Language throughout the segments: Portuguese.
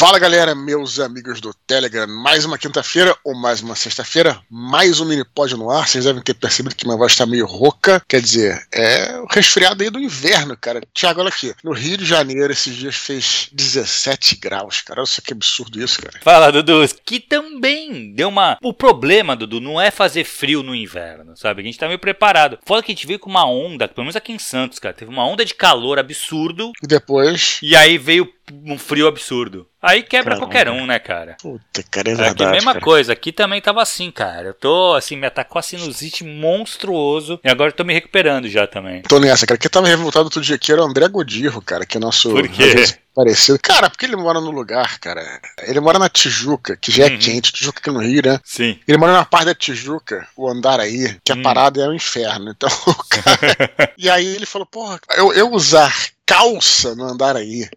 Fala galera, meus amigos do Telegram, mais uma quinta-feira ou mais uma sexta-feira, mais um mini pod no ar. Vocês devem ter percebido que minha voz está meio rouca, quer dizer, é o resfriado aí do inverno, cara. Tiago, olha aqui, no Rio de Janeiro esses dias fez 17 graus, cara. Olha só que absurdo isso, cara. Fala, Dudu, que também deu uma. O problema, Dudu, não é fazer frio no inverno, sabe? A gente tá meio preparado. Fora que a gente veio com uma onda, pelo menos aqui em Santos, cara, teve uma onda de calor absurdo. E depois. E aí veio um frio absurdo. Aí quebra Caramba. qualquer um, né, cara? Puta, cara, é verdade. Aqui, mesma cara. coisa, aqui também tava assim, cara. Eu tô, assim, me atacou a sinusite monstruoso e agora eu tô me recuperando já também. Tô nessa, cara. Quem tava revoltado outro dia aqui era o André Godirro, cara, que é nosso. Por quê? Parecido. Cara, porque ele mora no lugar, cara. Ele mora na Tijuca, que já é uhum. quente, Tijuca aqui no Rio, né? Sim. Ele mora na parte da Tijuca, o andar aí, que a uhum. parada é o inferno. Então, cara. e aí ele falou, porra, eu, eu usar calça no andar aí.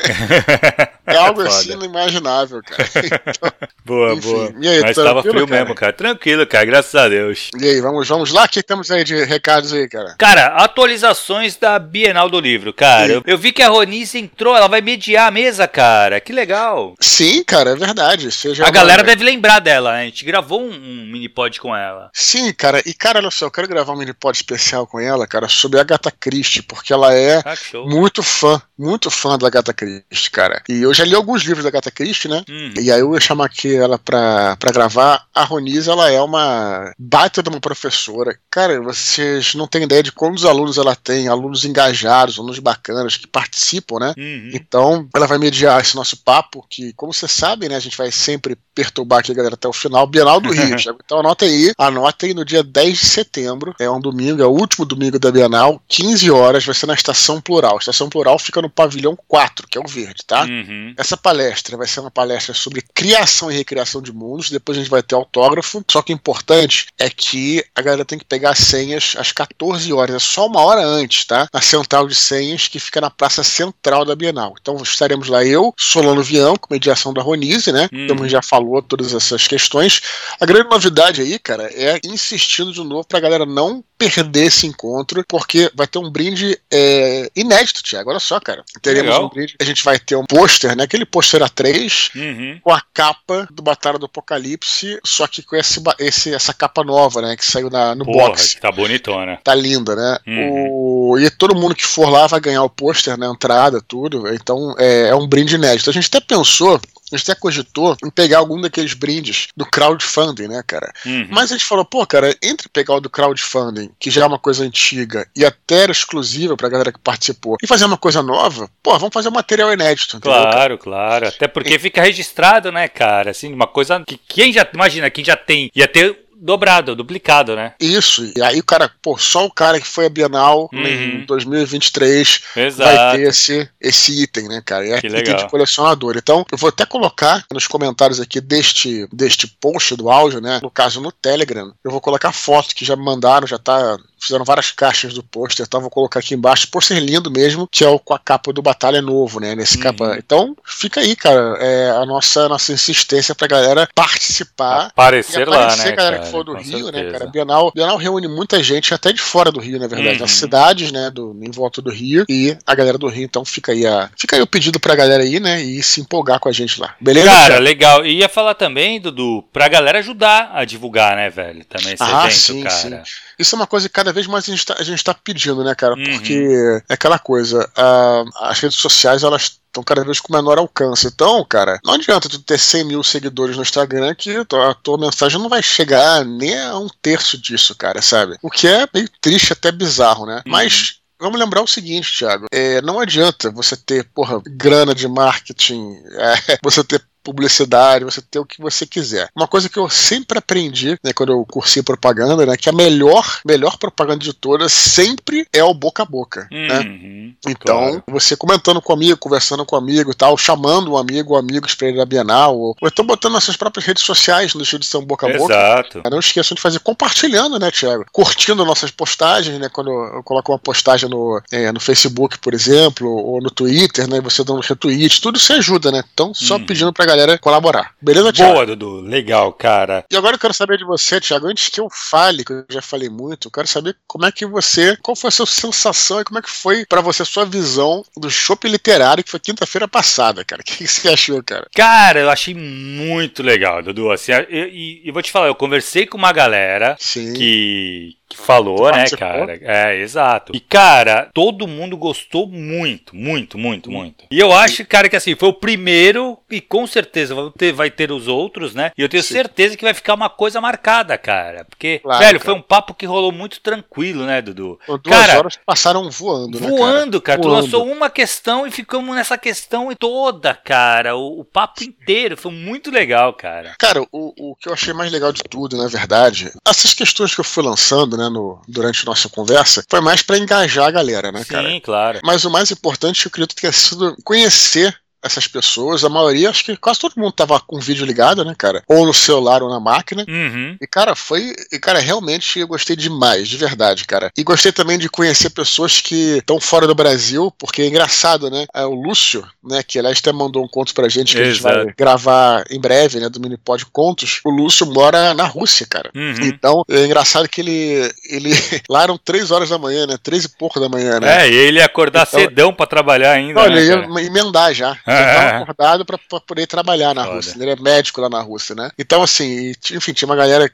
é algo é assim inimaginável, cara. Então, boa, enfim, boa. E aí, Mas tava frio cara? mesmo, cara. Tranquilo, cara. Graças a Deus. E aí, vamos, vamos lá? O que temos aí de recados aí, cara? Cara, atualizações da Bienal do Livro, cara. Eu, eu, vi que a Ronice entrou, ela vai mediar a mesa, cara. Que legal. Sim, cara, é verdade. Seja a galera deve lembrar dela, né? A gente gravou um, um mini pod com ela. Sim, cara. E, cara, olha só, eu quero gravar um mini pod especial com ela, cara, sobre a Agatha Christie, porque ela é ah, muito fã, muito fã da Agatha Christie, cara. E eu já li alguns livros da Agatha Christie, né? Hum. E aí eu ia chamar aqui ela pra, pra gravar. A Ronise, ela é uma baita de uma professora. Cara, vocês não têm ideia de quantos alunos ela tem, alunos engajados, alunos bacanas que participam, né? Uhum. Então, ela vai mediar esse nosso papo, que, como vocês sabem, né, a gente vai sempre perturbar aqui a galera até o final, Bienal do Rio. então anota aí, anota aí no dia 10 de setembro, é um domingo, é o último domingo da Bienal, 15 horas, vai ser na Estação Plural. A Estação Plural fica no pavilhão 4, que é o verde, tá? Uhum. Essa palestra vai ser uma palestra sobre criação e recriação de mundos, depois a gente vai ter autógrafo, só que o importante é que a galera tem que pegar as senhas às 14 horas, é só uma hora antes, tá? Na central de senhas, que fica na praça central da Bienal. Então estaremos lá eu, Solano Vião, com mediação da Ronise, né? Uhum. Como já falou falou todas essas questões. A grande novidade aí, cara, é insistindo de novo pra galera não perder esse encontro, porque vai ter um brinde é, inédito, Tiago. Olha só, cara. Teremos Legal. um brinde. A gente vai ter um pôster, né? Aquele pôster A3, uhum. com a capa do Batalha do Apocalipse, só que com esse, esse, essa capa nova, né? Que saiu na, no Porra, box. Tá bonitona. Tá linda, né? Uhum. O, e todo mundo que for lá vai ganhar o pôster, né? Entrada, tudo. Então é, é um brinde inédito. A gente até pensou a gente até cogitou em pegar algum daqueles brindes do crowdfunding, né, cara? Uhum. Mas a gente falou, pô, cara, entre pegar o do crowdfunding, que já é uma coisa antiga e até era exclusiva pra galera que participou, e fazer uma coisa nova, pô, vamos fazer um material inédito. Claro, entendeu, claro. Até porque e... fica registrado, né, cara? Assim, uma coisa que quem já, imagina, quem já tem, ia ter dobrado, duplicado, né? Isso. E aí o cara, pô, só o cara que foi a Bienal uhum. em 2023 Exato. vai ter esse, esse item, né, cara? É que item legal. de colecionador. Então, eu vou até colocar nos comentários aqui deste, deste post do áudio, né? No caso no Telegram, eu vou colocar foto que já me mandaram, já tá fizeram várias caixas do pôster, então vou colocar aqui embaixo, pôster lindo mesmo, que é o com a capa do Batalha Novo, né, nesse uhum. capa. Então, fica aí, cara, é a nossa, nossa insistência pra galera participar. Aparecer, lá, né, galera cara, que for do Rio, certeza. né, cara, Bienal, Bienal reúne muita gente, até de fora do Rio, na verdade, uhum. nas cidades, né, do, em volta do Rio, e a galera do Rio, então fica aí, a, fica aí o pedido pra galera aí, né, e se empolgar com a gente lá. Beleza? Cara, legal. E ia falar também, Dudu, pra galera ajudar a divulgar, né, velho, também esse ah, evento, sim, cara. Sim. Isso é uma coisa que cada vez mais a gente está tá pedindo, né, cara? Uhum. Porque é aquela coisa, uh, as redes sociais, elas estão cada vez com menor alcance. Então, cara, não adianta tu ter 100 mil seguidores no Instagram que a tua mensagem não vai chegar nem a um terço disso, cara, sabe? O que é meio triste, até bizarro, né? Uhum. Mas Vamos lembrar o seguinte, Thiago. É, não adianta você ter, porra, grana de marketing, é, você ter publicidade, você ter o que você quiser. Uma coisa que eu sempre aprendi, né, quando eu cursei propaganda, né, que a melhor, melhor propaganda de todas sempre é o boca a boca, né? uhum, né? Então, claro. você comentando comigo, conversando com um amigo e tal, chamando um amigo, um amigo para ir na Bienal, ou, ou então botando nas suas próprias redes sociais no estilo de ser um boca a boca. Exato. Não esqueçam de fazer compartilhando, né, Thiago? Curtindo nossas postagens, né, quando eu coloco uma postagem no, é, no Facebook, por exemplo, ou no Twitter, né, você dando retweet, tudo isso ajuda, né? Então, só uhum. pedindo pra galera galera colaborar. Beleza, Thiago? Boa, Dudu. Legal, cara. E agora eu quero saber de você, Thiago, antes que eu fale, que eu já falei muito, eu quero saber como é que você, qual foi a sua sensação e como é que foi para você a sua visão do shopping literário que foi quinta-feira passada, cara. O que você achou, cara? Cara, eu achei muito legal, Dudu. Assim, e, e, vou te falar, eu conversei com uma galera Sim. que que falou, né, cara? É, exato. E, cara, todo mundo gostou muito, muito, muito, muito. E eu acho, cara, que assim, foi o primeiro e com certeza vai ter, vai ter os outros, né? E eu tenho Sim. certeza que vai ficar uma coisa marcada, cara. Porque, claro, velho, cara. foi um papo que rolou muito tranquilo, né, Dudu? Duas cara, horas passaram voando, né, Voando, cara. cara. Voando. Tu lançou uma questão e ficamos nessa questão toda, cara. O, o papo inteiro. Foi muito legal, cara. Cara, o, o que eu achei mais legal de tudo, na verdade, essas questões que eu fui lançando, né, no, durante a nossa conversa, foi mais para engajar a galera, né, Sim, cara? Sim, claro. Mas o mais importante, eu acredito que é sido conhecer essas pessoas, a maioria, acho que quase todo mundo tava com o vídeo ligado, né, cara? Ou no celular ou na máquina. Uhum. E, cara, foi. E, cara, realmente eu gostei demais, de verdade, cara. E gostei também de conhecer pessoas que estão fora do Brasil, porque é engraçado, né? É o Lúcio, né, que aliás até mandou um conto pra gente que Exato. a gente vai gravar em breve, né, do Minipod Contos. O Lúcio mora na Rússia, cara. Uhum. Então, é engraçado que ele. ele lá eram três horas da manhã, né? Três e pouco da manhã, né? É, e ele ia acordar então, cedão pra trabalhar ainda. Olha, né, ia emendar já já acordado para poder trabalhar na Foda. Rússia. Ele é médico lá na Rússia, né? Então, assim, enfim, tinha uma galera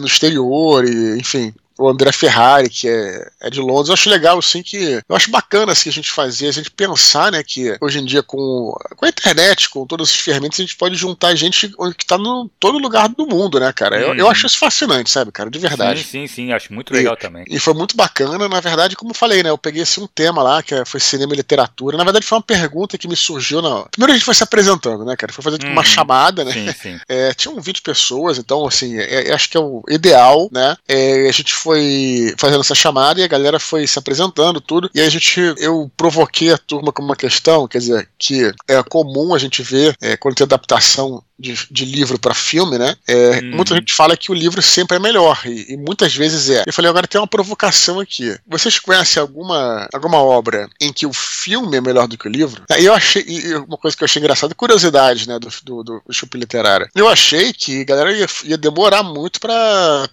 no exterior e, enfim, o André Ferrari, que é, é de Londres. Eu acho legal, assim, que. Eu acho bacana assim, a gente fazer, a gente pensar, né, que hoje em dia, com, com a internet, com todas as ferramentas, a gente pode juntar gente que tá no todo lugar do mundo, né, cara? Eu, eu uhum. acho isso fascinante, sabe, cara? De verdade. Sim, sim, sim, acho muito legal e, também. E foi muito bacana, na verdade, como eu falei, né? Eu peguei assim, um tema lá, que foi cinema e literatura. Na verdade, foi uma pergunta que me surgiu na. Primeiro a gente foi se apresentando, né, cara? Foi fazer tipo, uma uhum. chamada, né? Sim, sim. É, tinham 20 pessoas, então, assim, é, é, acho que é o ideal, né? É, a gente foi fazendo essa chamada e a galera foi se apresentando, tudo. E a gente, eu provoquei a turma com uma questão, quer dizer, que é comum a gente ver é, quando tem adaptação de, de livro para filme, né? É, hum. Muita gente fala que o livro sempre é melhor, e, e, muitas vezes é. Eu falei, agora tem uma provocação aqui. Vocês conhecem alguma, alguma obra em que o filme é melhor do que o livro? Aí eu achei, e uma coisa que eu achei engraçada, curiosidade, né, do, do, do, do Chup Literário. Eu achei que a galera ia, ia demorar muito para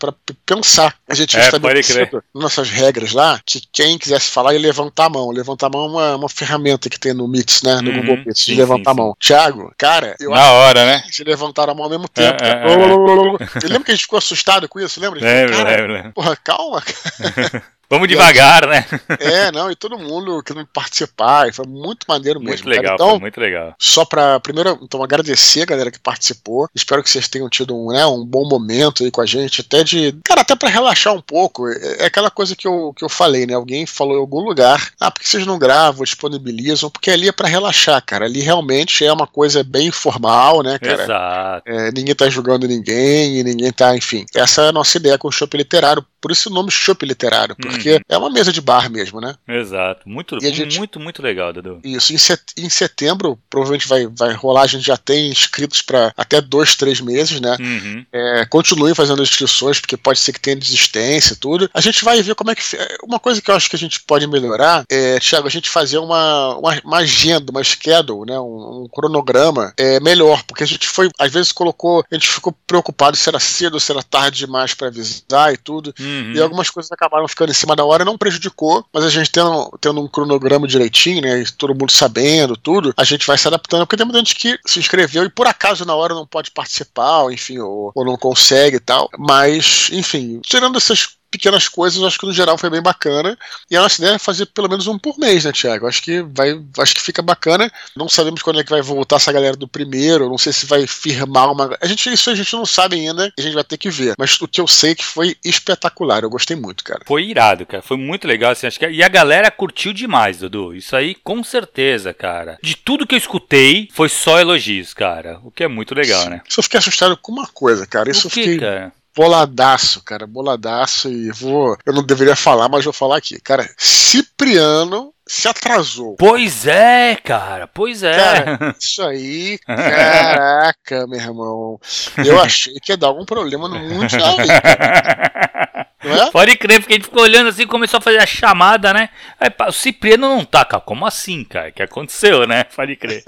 pensar. A gente é, estabelecido nossas regras lá que quem quisesse falar ia levantar a mão. Levantar a mão é uma, uma ferramenta que tem no Meets, né, no uhum, Google Meets, de levantar sim, a mão. Tiago, cara, eu Na hora, né? Se levantaram a mão ao mesmo tempo. É, é, é. lembra que a gente ficou assustado com isso? Lembra? Lembro, lembro. Porra, calma. Vamos devagar, né? É, não, e todo mundo querendo participar, e foi muito maneiro mesmo. Muito legal, então, muito legal. Só pra, primeiro, então, agradecer a galera que participou. Espero que vocês tenham tido um, né, um bom momento aí com a gente, até de, cara, até pra relaxar um pouco. É, é aquela coisa que eu, que eu falei, né? Alguém falou em algum lugar, ah, por que vocês não gravam, disponibilizam? Porque ali é pra relaxar, cara. Ali realmente é uma coisa bem informal, né, cara? Exato. É, ninguém tá julgando ninguém, ninguém tá, enfim. Essa é a nossa ideia com o Shopping Literário, por isso o nome Shopping Literário, porque porque é uma mesa de bar mesmo, né? Exato. Muito, gente, muito, muito legal, Dudu. Isso. Em setembro, provavelmente vai, vai rolar. A gente já tem inscritos para até dois, três meses, né? Uhum. É, continue fazendo inscrições, porque pode ser que tenha desistência e tudo. A gente vai ver como é que. Uma coisa que eu acho que a gente pode melhorar é, Thiago, a gente fazer uma, uma, uma agenda, uma schedule, né? Um, um, cronograma é, melhor, porque a gente foi, às vezes colocou, a gente ficou preocupado se era cedo ou se era tarde demais para avisar e tudo. Uhum. E algumas coisas acabaram ficando em cima da hora não prejudicou, mas a gente tendo, tendo um cronograma direitinho, né? todo mundo sabendo tudo, a gente vai se adaptando, porque tem muita gente que se inscreveu e por acaso na hora não pode participar, ou, enfim, ou, ou não consegue e tal. Mas, enfim, tirando essas pequenas coisas, acho que no geral foi bem bacana. E a nossa ideia é fazer pelo menos um por mês, né, Tiago? Acho que vai, acho que fica bacana. Não sabemos quando é que vai voltar essa galera do primeiro, não sei se vai firmar uma. A gente, isso a gente não sabe ainda, a gente vai ter que ver. Mas o que eu sei é que foi espetacular, eu gostei muito, cara. Foi irado, cara. Foi muito legal, assim, acho que... E a galera curtiu demais, Dudu. Isso aí, com certeza, cara. De tudo que eu escutei, foi só elogios, cara. O que é muito legal, né? Só fiquei assustado com uma coisa, cara. Isso o que, fiquei... cara? Boladaço, cara, boladaço e vou, eu não deveria falar, mas vou falar aqui. Cara, Cipriano se atrasou. Pois é, cara, pois é. Cara, isso aí, caraca, meu irmão. Eu achei que ia dar algum problema no Mundial. É? Pode crer, porque a gente ficou olhando assim, começou a fazer a chamada, né? Aí, o Cipriano não tá, cara. Como assim, cara? O que aconteceu, né? Pode crer.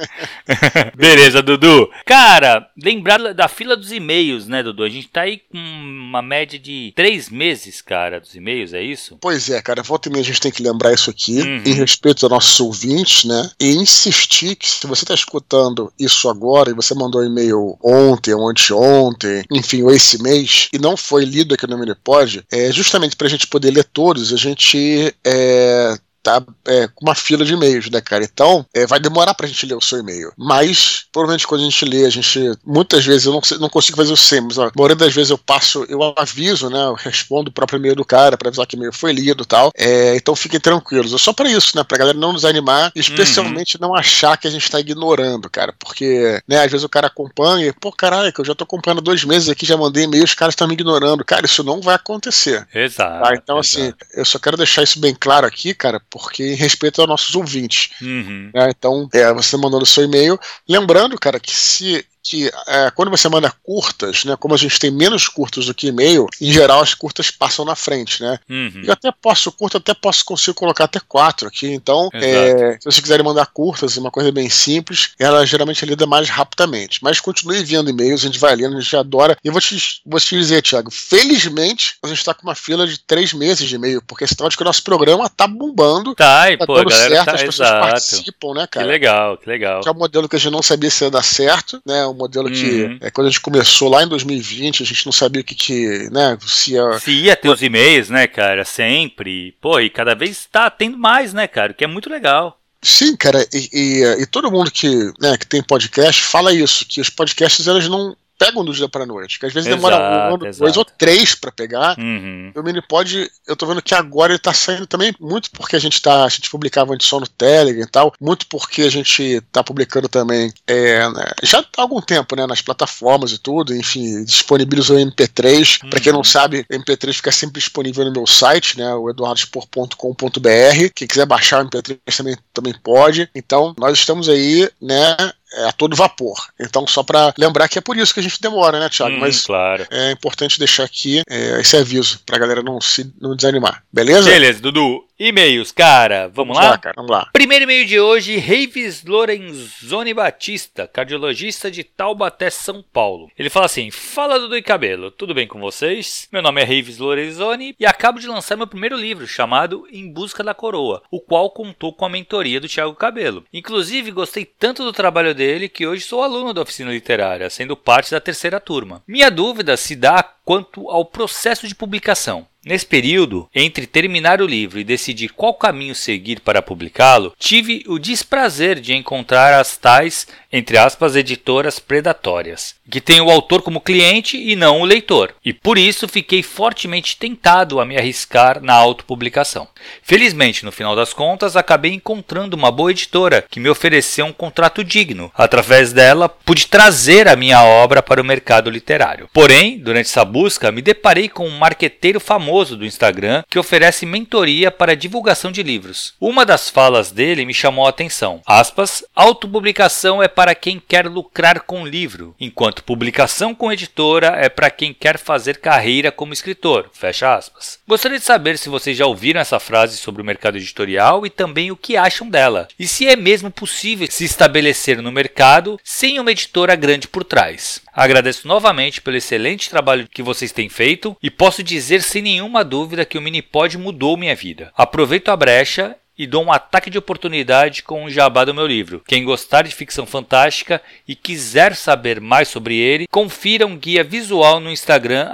Beleza, Dudu. Cara, lembrar da fila dos e-mails, né, Dudu? A gente tá aí com uma média de três meses, cara, dos e-mails, é isso? Pois é, cara. Volta e meia a gente tem que lembrar isso aqui, uhum. em respeito aos nossos ouvintes, né? E insistir que se você tá escutando isso agora e você mandou um e-mail ontem ou anteontem, enfim, ou esse mês, e não foi lido aqui no Minipod, é justamente pra gente poder ler todos, a gente é, tá é, com uma fila de e-mails, né, cara? Então, é, vai demorar pra gente ler o seu e-mail. Mas, provavelmente, quando a gente lê, a gente. Muitas vezes eu não, não consigo fazer o SEM, mas a maioria das vezes eu passo, eu aviso, né? Eu respondo o próprio e-mail do cara pra avisar que o e-mail foi lido e tal. É, então fiquem tranquilos. É só pra isso, né? Pra galera não nos animar, especialmente uhum. não achar que a gente tá ignorando, cara. Porque, né, às vezes o cara acompanha e, pô, caralho, que eu já tô acompanhando dois meses aqui, já mandei e-mail, os caras estão me ignorando. Cara, isso não vai acontecer. Exato. Tá? Então, exato. assim, eu só quero deixar isso bem claro aqui, cara, porque em respeito aos nossos ouvintes. Uhum. Né? Então, é, você mandando o seu e-mail. Lembrando, cara, que se que é, quando você manda curtas, né, como a gente tem menos curtas do que e-mail, em geral as curtas passam na frente, né? Uhum. Eu até posso, curta, até posso conseguir colocar até quatro aqui. Então, é, se vocês quiserem mandar curtas, uma coisa bem simples, ela geralmente é lida mais rapidamente. Mas continue enviando e-mails, a gente vai lendo, a gente adora. E eu vou te, vou te dizer, Thiago, felizmente a gente está com uma fila de três meses de e-mail, porque sinal de que o nosso programa tá bombando. Tá, e tá pô, dando certo, tá, as pessoas exato. participam, né, cara? Que legal, que legal. Que é um modelo que a gente não sabia se ia dar certo, né? Um modelo uhum. que é, quando a gente começou lá em 2020, a gente não sabia o que, que né, se ia... Se ia ter os e-mails, né, cara, sempre. Pô, e cada vez tá tendo mais, né, cara, o que é muito legal. Sim, cara, e, e, e, todo mundo que, né, que tem podcast fala isso, que os podcasts eles não, pegam do dia pra noite. Que às vezes exato, demora um ano, dois ou três para pegar. Uhum. O Minipod, eu tô vendo que agora ele tá saindo também muito porque a gente tá. A gente publicava antes só no Telegram e tal. Muito porque a gente tá publicando também é, né, já há algum tempo, né? Nas plataformas e tudo. Enfim, disponibilizou o MP3. Uhum. Pra quem não sabe, o MP3 fica sempre disponível no meu site, né? O eduardospor.com.br. Quem quiser baixar o MP3 também, também pode. Então, nós estamos aí, né? É a todo vapor. Então, só para lembrar que é por isso que a gente demora, né, Thiago? Hum, Mas claro. é importante deixar aqui é, esse aviso pra galera não se não desanimar. Beleza? Beleza, Dudu. E-mails, cara. Vamos, vamos lá? lá? cara, vamos lá. Primeiro e-mail de hoje, Reives Lorenzoni Batista, cardiologista de Taubaté, São Paulo. Ele fala assim: Fala Dudu e Cabelo, tudo bem com vocês? Meu nome é Reives Lorenzoni e acabo de lançar meu primeiro livro, chamado Em Busca da Coroa, o qual contou com a mentoria do Thiago Cabelo. Inclusive, gostei tanto do trabalho dele que hoje sou aluno da oficina literária, sendo parte da terceira turma. Minha dúvida se dá quanto ao processo de publicação. Nesse período, entre terminar o livro e decidir qual caminho seguir para publicá-lo, tive o desprazer de encontrar as tais, entre aspas, editoras predatórias, que têm o autor como cliente e não o leitor, e por isso fiquei fortemente tentado a me arriscar na autopublicação. Felizmente, no final das contas, acabei encontrando uma boa editora que me ofereceu um contrato digno. Através dela, pude trazer a minha obra para o mercado literário. Porém, durante essa busca, me deparei com um marqueteiro famoso do Instagram que oferece mentoria para divulgação de livros. Uma das falas dele me chamou a atenção. Aspas, autopublicação é para quem quer lucrar com livro, enquanto publicação com editora é para quem quer fazer carreira como escritor. Fecha aspas. Gostaria de saber se vocês já ouviram essa frase sobre o mercado editorial e também o que acham dela. E se é mesmo possível se estabelecer no mercado sem uma editora grande por trás. Agradeço novamente pelo excelente trabalho que vocês têm feito e posso dizer sem nenhuma dúvida que o Minipod mudou minha vida. Aproveito a brecha e dou um ataque de oportunidade com o jabá do meu livro. Quem gostar de ficção fantástica e quiser saber mais sobre ele, confira um guia visual no Instagram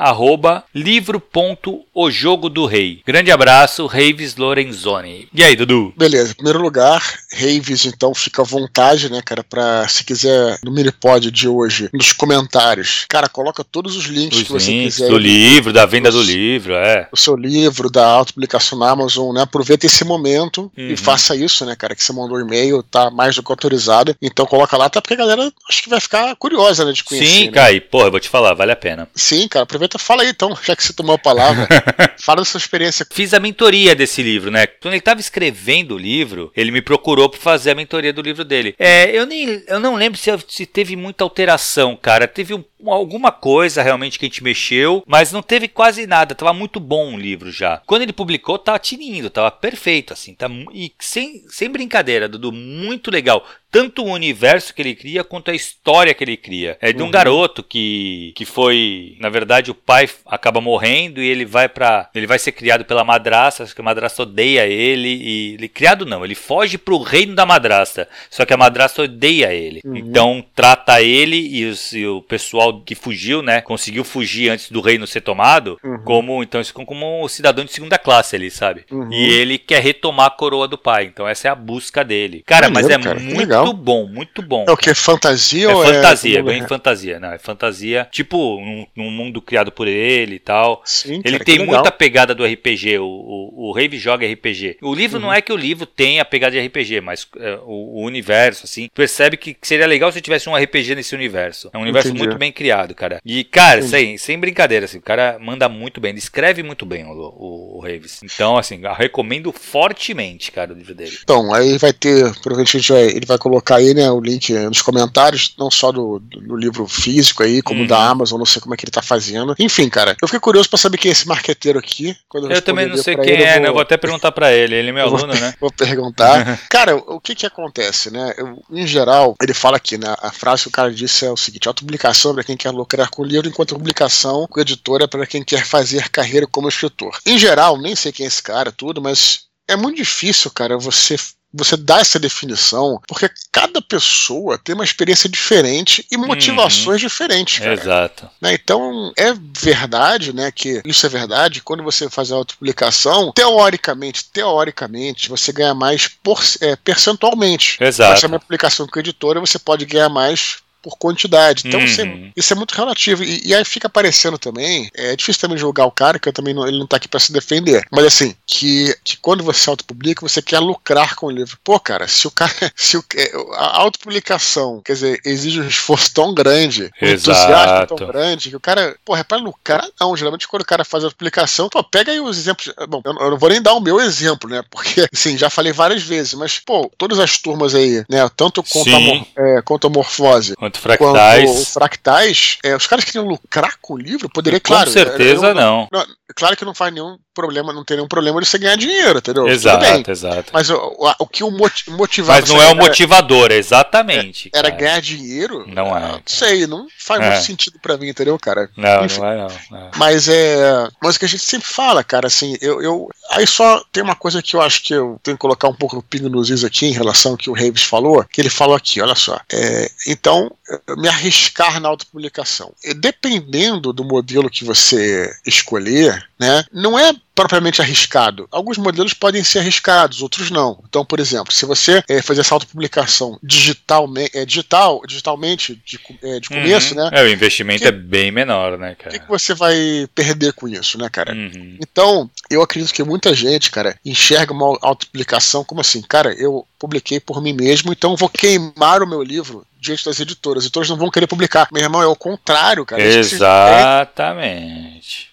livro.ojogodorei. Grande abraço, Reives Lorenzoni. E aí, Dudu? Beleza, em primeiro lugar, Reives, então fica à vontade, né, cara, pra se quiser no Minipod de hoje, nos comentários, cara, coloca todos os links os que você links quiser. Do livro, da venda do livro, é. O seu livro, da autopublicação na Amazon, né, aproveita esse momento uhum. e faça isso, né, cara? Que você mandou um e-mail, tá mais do que autorizado. Então coloca lá, até porque a galera acho que vai ficar curiosa, né, de conhecer. Sim, né? Kai, porra, eu vou te falar, vale a pena. Sim, cara, aproveita fala aí então, já que você tomou a palavra. fala da sua experiência. Fiz a mentoria desse livro, né? Quando ele tava escrevendo o livro, ele me procurou para fazer a mentoria do livro dele. É, eu nem eu não lembro se, se teve muita alteração, cara. Teve um alguma coisa realmente que a gente mexeu, mas não teve quase nada. Tava muito bom o livro já. Quando ele publicou, tava tinindo, tava perfeito, assim. Tá, e sem, sem brincadeira, Dudu, muito legal tanto o universo que ele cria quanto a história que ele cria. É de um uhum. garoto que, que foi, na verdade, o pai acaba morrendo e ele vai para ele vai ser criado pela madrasta, que a madrasta odeia ele e ele criado não, ele foge pro reino da madrasta. Só que a madrasta odeia ele. Uhum. Então trata ele e, os, e, o pessoal que fugiu, né, conseguiu fugir antes do reino ser tomado, uhum. como então como um cidadão de segunda classe ali, sabe? Uhum. E ele quer retomar a coroa do pai. Então essa é a busca dele. Cara, Maneiro, mas é cara, muito legal. bom, muito bom. É o que? Fantasia é ou fantasia, é... bem fantasia, não, é fantasia, tipo, num, num mundo criado por ele e tal. Sim, ele cara, tem muita pegada do RPG, o, o, o Rave joga RPG. O livro uhum. não é que o livro tem a pegada de RPG, mas é, o, o, universo, assim, percebe que seria legal se tivesse um RPG nesse universo. É um universo Entendi. muito bem criado, cara. E, cara, sem, sem brincadeira, assim, o cara manda muito bem, ele escreve muito bem o, o, o Raves. Então, assim, recomendo fortemente, cara, o livro dele. Então, aí vai ter, provavelmente vai, ele vai colocar aí, né, o link nos comentários, não só do, do livro físico aí, como uhum. da Amazon, não sei como é que ele tá fazendo. Enfim, cara, eu fiquei curioso para saber quem é esse marqueteiro aqui. eu, eu também não sei quem ele, é, eu vou... né? Eu vou até perguntar para ele, ele é meu aluno, vou, né? Vou perguntar. cara, o que que acontece, né? Eu, em geral, ele fala aqui, né? A frase que o cara disse é o seguinte: autopublicação é para quem quer lucrar com o livro, enquanto publicação com editora é para quem quer fazer carreira como escritor. Em geral, nem sei quem é esse cara, tudo, mas é muito difícil, cara, você você dá essa definição, porque cada pessoa tem uma experiência diferente e motivações uhum. diferentes. Cara. Exato. Né? Então, é verdade, né, que isso é verdade, quando você faz a autopublicação, teoricamente, teoricamente, você ganha mais por, é, percentualmente. Exato. Mas a publicação com a editora, você pode ganhar mais por quantidade. Então uhum. isso, é, uhum. isso, é, muito relativo. E, e, aí fica aparecendo também. É difícil também julgar o cara, que eu também não, ele não tá aqui para se defender. Mas assim, que, que quando você autopublica, você quer lucrar com o livro. Pô, cara, se o cara. Se o, é, a autopublicação, quer dizer, exige um esforço tão grande, um entusiasmo tão grande, que o cara. Porra, é pra lucrar, não. Geralmente quando o cara faz a autopublicação, pô, pega aí os exemplos. Bom, eu, eu não vou nem dar o meu exemplo, né? Porque, assim, já falei várias vezes, mas, pô, todas as turmas aí, né? Tanto quanto, a, é, quanto a morfose Quanto fractais. Quanto fractais, é, os caras queriam lucrar com o livro, poderia, claro. Com certeza eu, eu, não. não. Claro que não faz nenhum problema, não tem nenhum problema de você ganhar dinheiro, entendeu? Exato, exato. Mas o, o, o que o motivava. Mas não é o motivador, exatamente. Era, era ganhar dinheiro? Não é. Não sei, não faz é. muito sentido para mim, entendeu, cara? Não, Enfim, não é não. Mas é. Mas o que a gente sempre fala, cara, assim, eu, eu. Aí só tem uma coisa que eu acho que eu tenho que colocar um pouco o pingo nos is aqui em relação ao que o Reeves falou, que ele falou aqui, olha só. É, então, me arriscar na autopublicação. Dependendo do modelo que você escolher, né, não é propriamente arriscado. Alguns modelos podem ser arriscados, outros não. Então, por exemplo, se você é, fazer essa autopublicação digital, é, digital, digitalmente de, é, de começo, uhum. né? É, o investimento que, é bem menor, né, cara? O que, que, você vai perder com isso, né, cara? Uhum. Então, eu acredito que muita gente, cara, enxerga uma autopublicação como assim, cara, eu publiquei por mim mesmo, então vou queimar o meu livro diante das editoras. As editoras não vão querer publicar. Meu irmão, é o contrário, cara. Exatamente.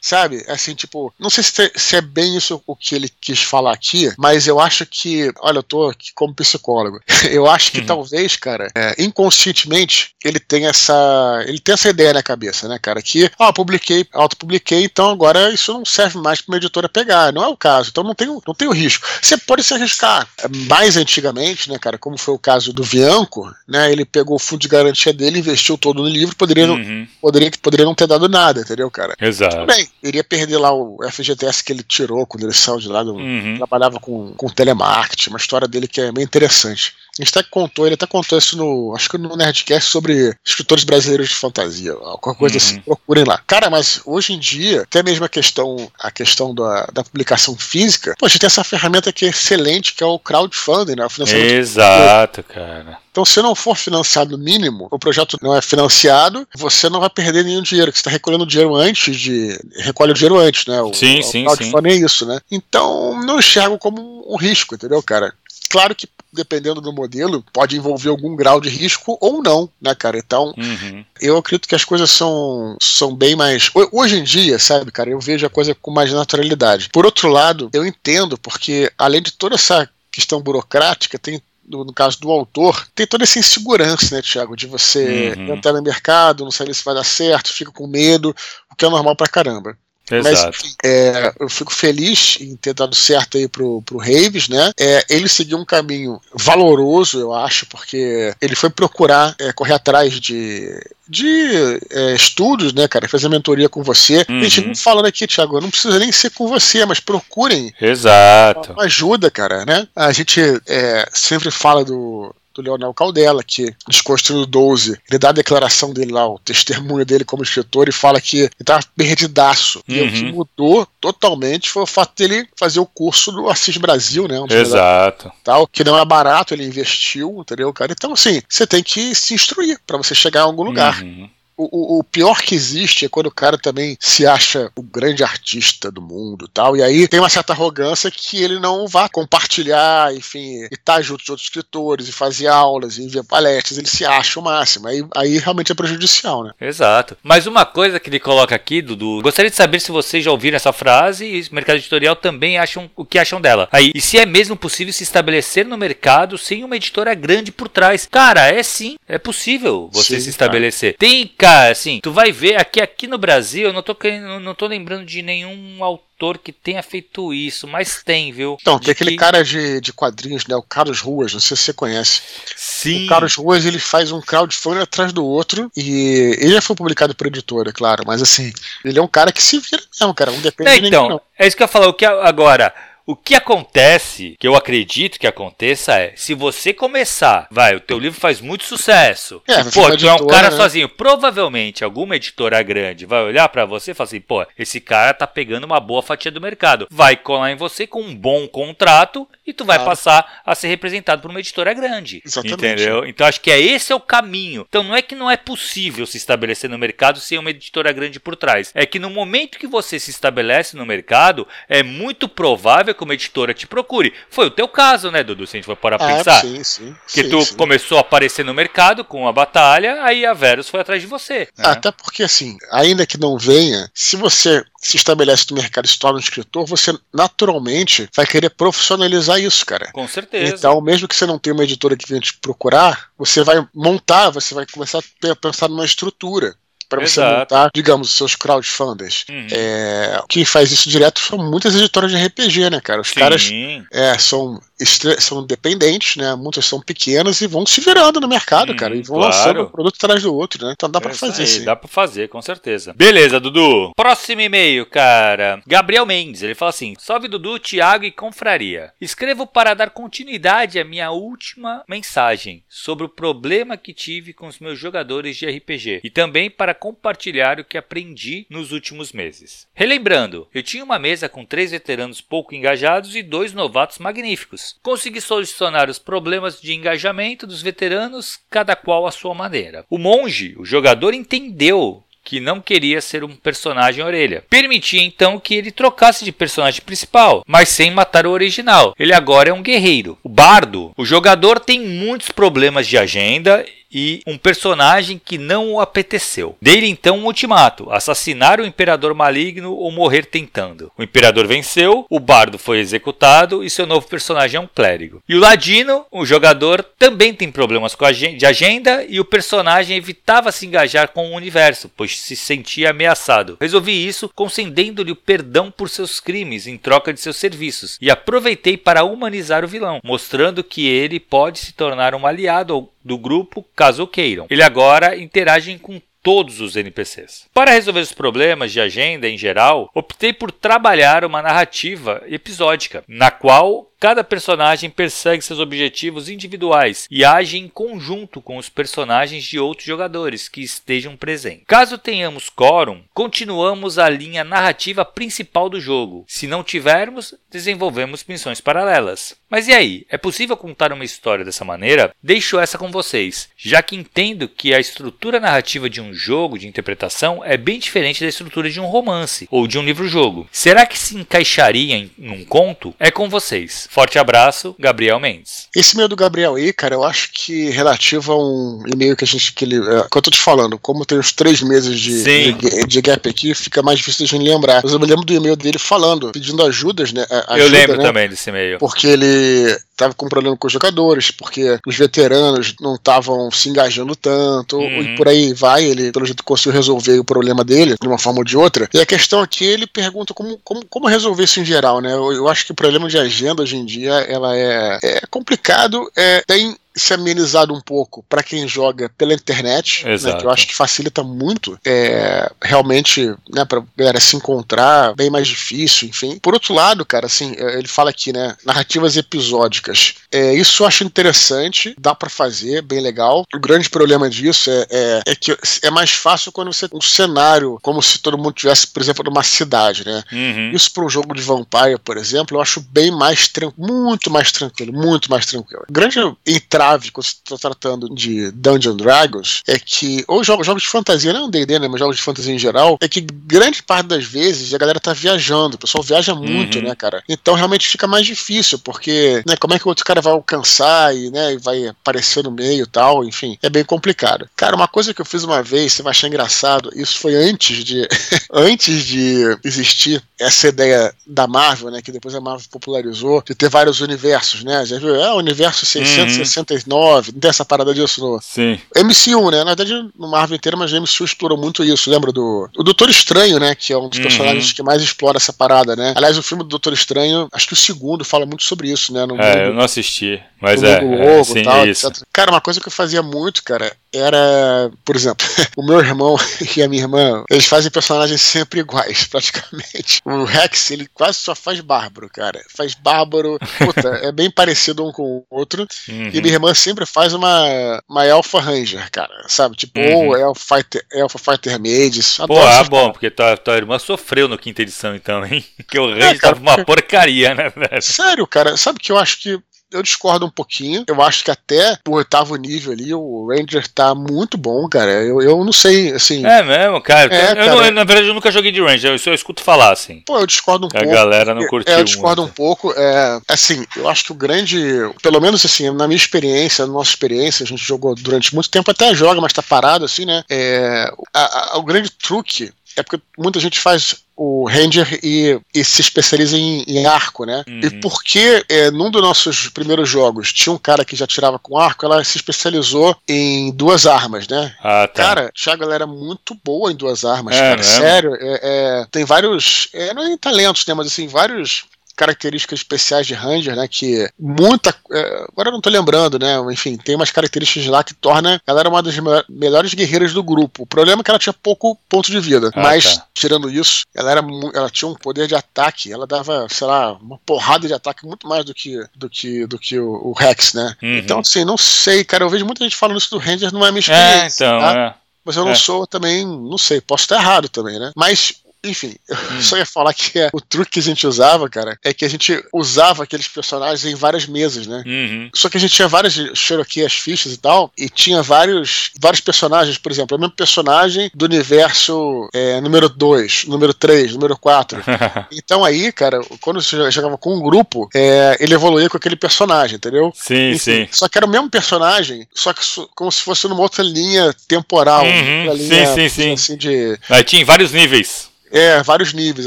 Sabe? Assim, tipo, não sei se, se, é bem isso o que ele quis falar aqui, mas eu acho que, olha, eu tô aqui como psicólogo. Eu acho que uhum. talvez, cara, é, inconscientemente, ele tem essa. Ele tem essa ideia na cabeça, né, cara? Que, ó, publiquei, autopubliquei, então agora isso não serve mais pra uma editora pegar. Não é o caso. Então não tem, não tem o risco. Você pode se arriscar. Mais antigamente, né, cara, como foi o caso do Bianco, né? Ele pegou o fundo de garantia dele, investiu todo no livro, poderia, uhum. não, poderia, poderia não ter dado nada, entendeu, cara? Exato. Tudo bem, iria perder lá o FGTS que ele tirou quando ele saiu de lá, do, uhum. trabalhava com, com telemarketing, uma história dele que é bem interessante. A gente até contou, ele até contou isso no. Acho que no Nerdcast sobre escritores brasileiros de fantasia. Qualquer coisa assim, uhum. assim, procurem lá. Cara, mas hoje em dia, até mesmo a questão, a questão da, da publicação física, pô, a gente tem essa ferramenta que é excelente, que é o crowdfunding, né? O. Exato, cara. Então, se não for financiado mínimo, o projeto não é financiado, você não vai perder nenhum dinheiro, que você está recolhendo dinheiro antes de. recolhe o dinheiro antes, né? O, sim, o, sim, o sim. é isso, né? Então, não enxergo como um risco, entendeu, cara? Claro que dependendo do modelo, pode envolver algum grau de risco ou não, né, cara? Então, uhum. eu acredito que as coisas são, são bem mais. Hoje em dia, sabe, cara, eu vejo a coisa com mais naturalidade. Por outro lado, eu entendo, porque além de toda essa questão burocrática, tem do, no caso do autor, tem toda essa insegurança, né, Tiago, de você uhum. entrar no mercado, não saber se vai dar certo, fica com medo, o que é normal pra caramba. Exato. Mas, enfim, é, eu fico feliz em ter dado certo aí pro, pro Raves, né? É, ele seguiu um caminho valoroso, eu acho, porque ele foi procurar é, correr atrás de, de é, estudos, né, cara? Fazer mentoria com você. Uhum. A gente não falando aqui, Thiago, não precisa nem ser com você, mas procurem. Exato. Ajuda, cara, né? A gente é, sempre fala do do Leonel Caldela, que Desconstruindo 12, ele dá a declaração dele lá, o testemunho dele como escritor, e fala que ele estava perdidaço. Uhum. E o que uhum. mudou totalmente foi o fato dele fazer o curso do Assis Brasil, né? Um Exato. Tal, que não é barato, ele investiu, entendeu, cara? Então, assim, você tem que se instruir para você chegar a algum lugar. Uhum. O, o, pior que existe é quando o cara também se acha o grande artista do mundo tal. E aí tem uma certa arrogância que ele não vá compartilhar, enfim, e tá junto de outros escritores, e fazer aulas, e enviar palestras. Ele se acha o máximo. Aí, aí realmente é prejudicial, né? Exato. Mas uma coisa que ele coloca aqui, Dudu, gostaria de saber se vocês já ouviram essa frase e o mercado editorial também acham o que acham dela. Aí, e se é mesmo possível se estabelecer no mercado sem uma editora grande por trás? Cara, é sim. É possível você sim, se estabelecer. Cara. Tem cara, assim, tu vai ver aqui, aqui no Brasil, eu não tô, não tô lembrando de nenhum autor que tenha feito isso, mas tem, viu? Então, tem aquele que... cara de, de quadrinhos, né? O Carlos Ruas, não sei se você conhece. Sim. O Carlos Ruas, ele faz um crowdfunding atrás do outro e ele já foi publicado por editora, claro, mas assim, ele é um cara que se vira mesmo, cara, não depende é, de então, ninguém, não. É isso que eu ia falar, o que agora o que acontece, que eu acredito que aconteça é, se você começar, vai, o teu livro faz muito sucesso, é, e, pô, tu é um cara né? sozinho, provavelmente alguma editora grande vai olhar para você e falar assim, pô, esse cara tá pegando uma boa fatia do mercado, vai colar em você com um bom contrato e tu vai claro. passar a ser representado por uma editora grande, Exatamente. entendeu? Então acho que é esse é o caminho. Então não é que não é possível se estabelecer no mercado sem uma editora grande por trás, é que no momento que você se estabelece no mercado, é muito provável que uma editora te procure. Foi o teu caso, né, Dudu? Se a gente for parar a é, pensar. Sim, sim. Que sim, tu sim. começou a aparecer no mercado com a batalha, aí a Verus foi atrás de você. Né? Até porque, assim, ainda que não venha, se você se estabelece no mercado e se torna um escritor, você naturalmente vai querer profissionalizar isso, cara. Com certeza. Então, mesmo que você não tenha uma editora que venha te procurar, você vai montar, você vai começar a pensar numa estrutura para você montar, digamos, os seus crowdfunders. Uhum. É, quem faz isso direto são muitas editoras de RPG, né, cara? Os Sim. caras é, são são dependentes, né? Muitas são pequenas e vão se virando no mercado, hum, cara. E vão claro. lançando um produto atrás do outro, né? Então dá pra fazer, aí, sim. Dá pra fazer, com certeza. Beleza, Dudu. Próximo e-mail, cara. Gabriel Mendes, ele fala assim: Salve Dudu, Thiago e Confraria. Escrevo para dar continuidade à minha última mensagem sobre o problema que tive com os meus jogadores de RPG e também para compartilhar o que aprendi nos últimos meses. Relembrando, eu tinha uma mesa com três veteranos pouco engajados e dois novatos magníficos consegui solucionar os problemas de engajamento dos veteranos, cada qual à sua maneira. O monge, o jogador, entendeu que não queria ser um personagem orelha. Permitia então que ele trocasse de personagem principal, mas sem matar o original. Ele agora é um guerreiro. O bardo, o jogador tem muitos problemas de agenda e um personagem que não o apeteceu. Dele então um ultimato: assassinar o imperador maligno ou morrer tentando. O imperador venceu, o bardo foi executado e seu novo personagem é um clérigo. E o ladino, o jogador, também tem problemas com de agenda e o personagem evitava se engajar com o universo, pois se sentia ameaçado. Resolvi isso concedendo-lhe o perdão por seus crimes em troca de seus serviços e aproveitei para humanizar o vilão, mostrando que ele pode se tornar um aliado do grupo caso queiram. Ele agora interage com todos os NPCs. Para resolver os problemas de agenda em geral, optei por trabalhar uma narrativa episódica, na qual Cada personagem persegue seus objetivos individuais e age em conjunto com os personagens de outros jogadores que estejam presentes. Caso tenhamos quórum, continuamos a linha narrativa principal do jogo. Se não tivermos, desenvolvemos missões paralelas. Mas e aí? É possível contar uma história dessa maneira? Deixo essa com vocês, já que entendo que a estrutura narrativa de um jogo de interpretação é bem diferente da estrutura de um romance ou de um livro-jogo. Será que se encaixaria em um conto? É com vocês. Forte abraço, Gabriel Mendes. Esse e-mail do Gabriel aí, cara, eu acho que relativo a um e-mail que a gente. Que ele, é, que eu tô te falando, como tem uns três meses de, de, de, gap aqui, fica mais difícil de a gente lembrar. Mas eu me lembro do e-mail dele falando, pedindo ajudas, né? Ajuda, eu lembro né? também desse e-mail. Porque ele tava com problema com os jogadores, porque os veteranos não estavam se engajando tanto, uhum. e por aí vai, ele pelo jeito conseguiu resolver o problema dele de uma forma ou de outra. E a questão aqui, ele pergunta como, como, como resolver isso em geral, né? Eu, eu acho que o problema de agenda hoje em dia, ela é, é complicado, é, tem se amenizado um pouco para quem joga pela internet, né, que eu acho que facilita muito, é, realmente, né, pra galera se encontrar, bem mais difícil, enfim. Por outro lado, cara, assim, é, ele fala aqui, né, narrativas episódicas. É, isso eu acho interessante, dá para fazer, bem legal. O grande problema disso é, é, é, que é mais fácil quando você tem um cenário como se todo mundo tivesse, por exemplo, numa cidade, né? Uhum. Isso para um jogo de Vampire, por exemplo, eu acho bem mais tranquilo, muito mais tranquilo, muito mais tranquilo. grande entrada grave quando você está tratando de Dungeon Dragons é que, ou jogos, jogos de fantasia, não é D&D, né, mas jogos de fantasia em geral, é que grande parte das vezes a galera tá viajando, o pessoal viaja muito, uhum. né, cara? Então realmente fica mais difícil, porque, né, como é que o outro cara vai alcançar e, né, vai aparecer no meio e tal, enfim, é bem complicado. Cara, uma coisa que eu fiz uma vez, você vai achar engraçado, isso foi antes de antes de existir essa ideia da Marvel, né, que depois a Marvel popularizou, de ter vários universos, né? Já viu? É o universo 666 969, dessa parada disso. No Sim. MC1, né? Na verdade, no Marvel inteiro, mas o MCU explorou muito isso. Lembra do. O Doutor Estranho, né? Que é um dos uhum. personagens que mais explora essa parada, né? Aliás, o filme do Doutor Estranho, acho que o segundo fala muito sobre isso, né? No é, mundo, eu não assisti. Mas é. é sim, tal, é isso. Etc. Cara, uma coisa que eu fazia muito, cara, era, por exemplo, o meu irmão e a minha irmã, eles fazem personagens sempre iguais, praticamente. O Rex, ele quase só faz bárbaro, cara. Faz bárbaro. Puta, é bem parecido um com o outro. Uhum. E minha irmã sempre faz uma, uma Alpha Ranger, cara, sabe? Tipo, uhum. ou Alpha Fighter, Alpha Fighter Mages. Pô, ah, bom, porque tua, tua irmã sofreu no quinta edição, então, hein? Porque o Ranger é, tava uma porcaria, né, velho? Sério, cara, sabe que eu acho que eu discordo um pouquinho. Eu acho que até o oitavo nível ali, o Ranger tá muito bom, cara. Eu, eu não sei, assim. É mesmo, cara. É, eu, cara. Não, na verdade, eu nunca joguei de Ranger, eu só escuto falar, assim. Pô, eu discordo um a pouco. A galera não curtiu. É, eu discordo muito. um pouco. É, assim, eu acho que o grande. Pelo menos assim, na minha experiência, na nossa experiência, a gente jogou durante muito tempo, até joga, mas tá parado, assim, né? É, a, a, o grande truque é porque muita gente faz o Ranger e, e se especializa em, em arco, né? Uhum. E porque é, num dos nossos primeiros jogos tinha um cara que já tirava com arco, ela se especializou em duas armas, né? Ah, tá. Cara, Thiago, ela era muito boa em duas armas, é, cara. Sério, é, é, tem vários. É, não é talentos, né? Mas assim, vários características especiais de Ranger, né? Que muita. É, agora eu não tô lembrando, né? Enfim, tem umas características lá que torna ela era uma das melhores guerreiras do grupo. O problema é que ela tinha pouco ponto de vida. Ah, mas, tá. tirando isso, ela era ela tinha um poder de ataque. Ela dava, sei lá, uma porrada de ataque muito mais do que do que, do que o, o Rex, né? Uhum. Então, assim, não sei, cara. Eu vejo muita gente falando isso do Ranger, não é minha é, experiência. É, então, tá? é. Mas eu não é. sou também, não sei, posso estar errado também, né? Mas enfim, eu hum. só ia falar que é, o truque que a gente usava, cara, é que a gente usava aqueles personagens em várias mesas, né? Uhum. Só que a gente tinha várias Cherokee, as fichas e tal, e tinha vários, vários personagens, por exemplo, o mesmo personagem do universo é, número 2, número 3, número 4. então aí, cara, quando você jogava com um grupo, é, ele evoluía com aquele personagem, entendeu? Sim, Enfim, sim. Só que era o mesmo personagem, só que como se fosse numa outra linha temporal. Uhum. Linha, sim, sim, sim. Assim, de... Aí tinha vários níveis. É, vários níveis,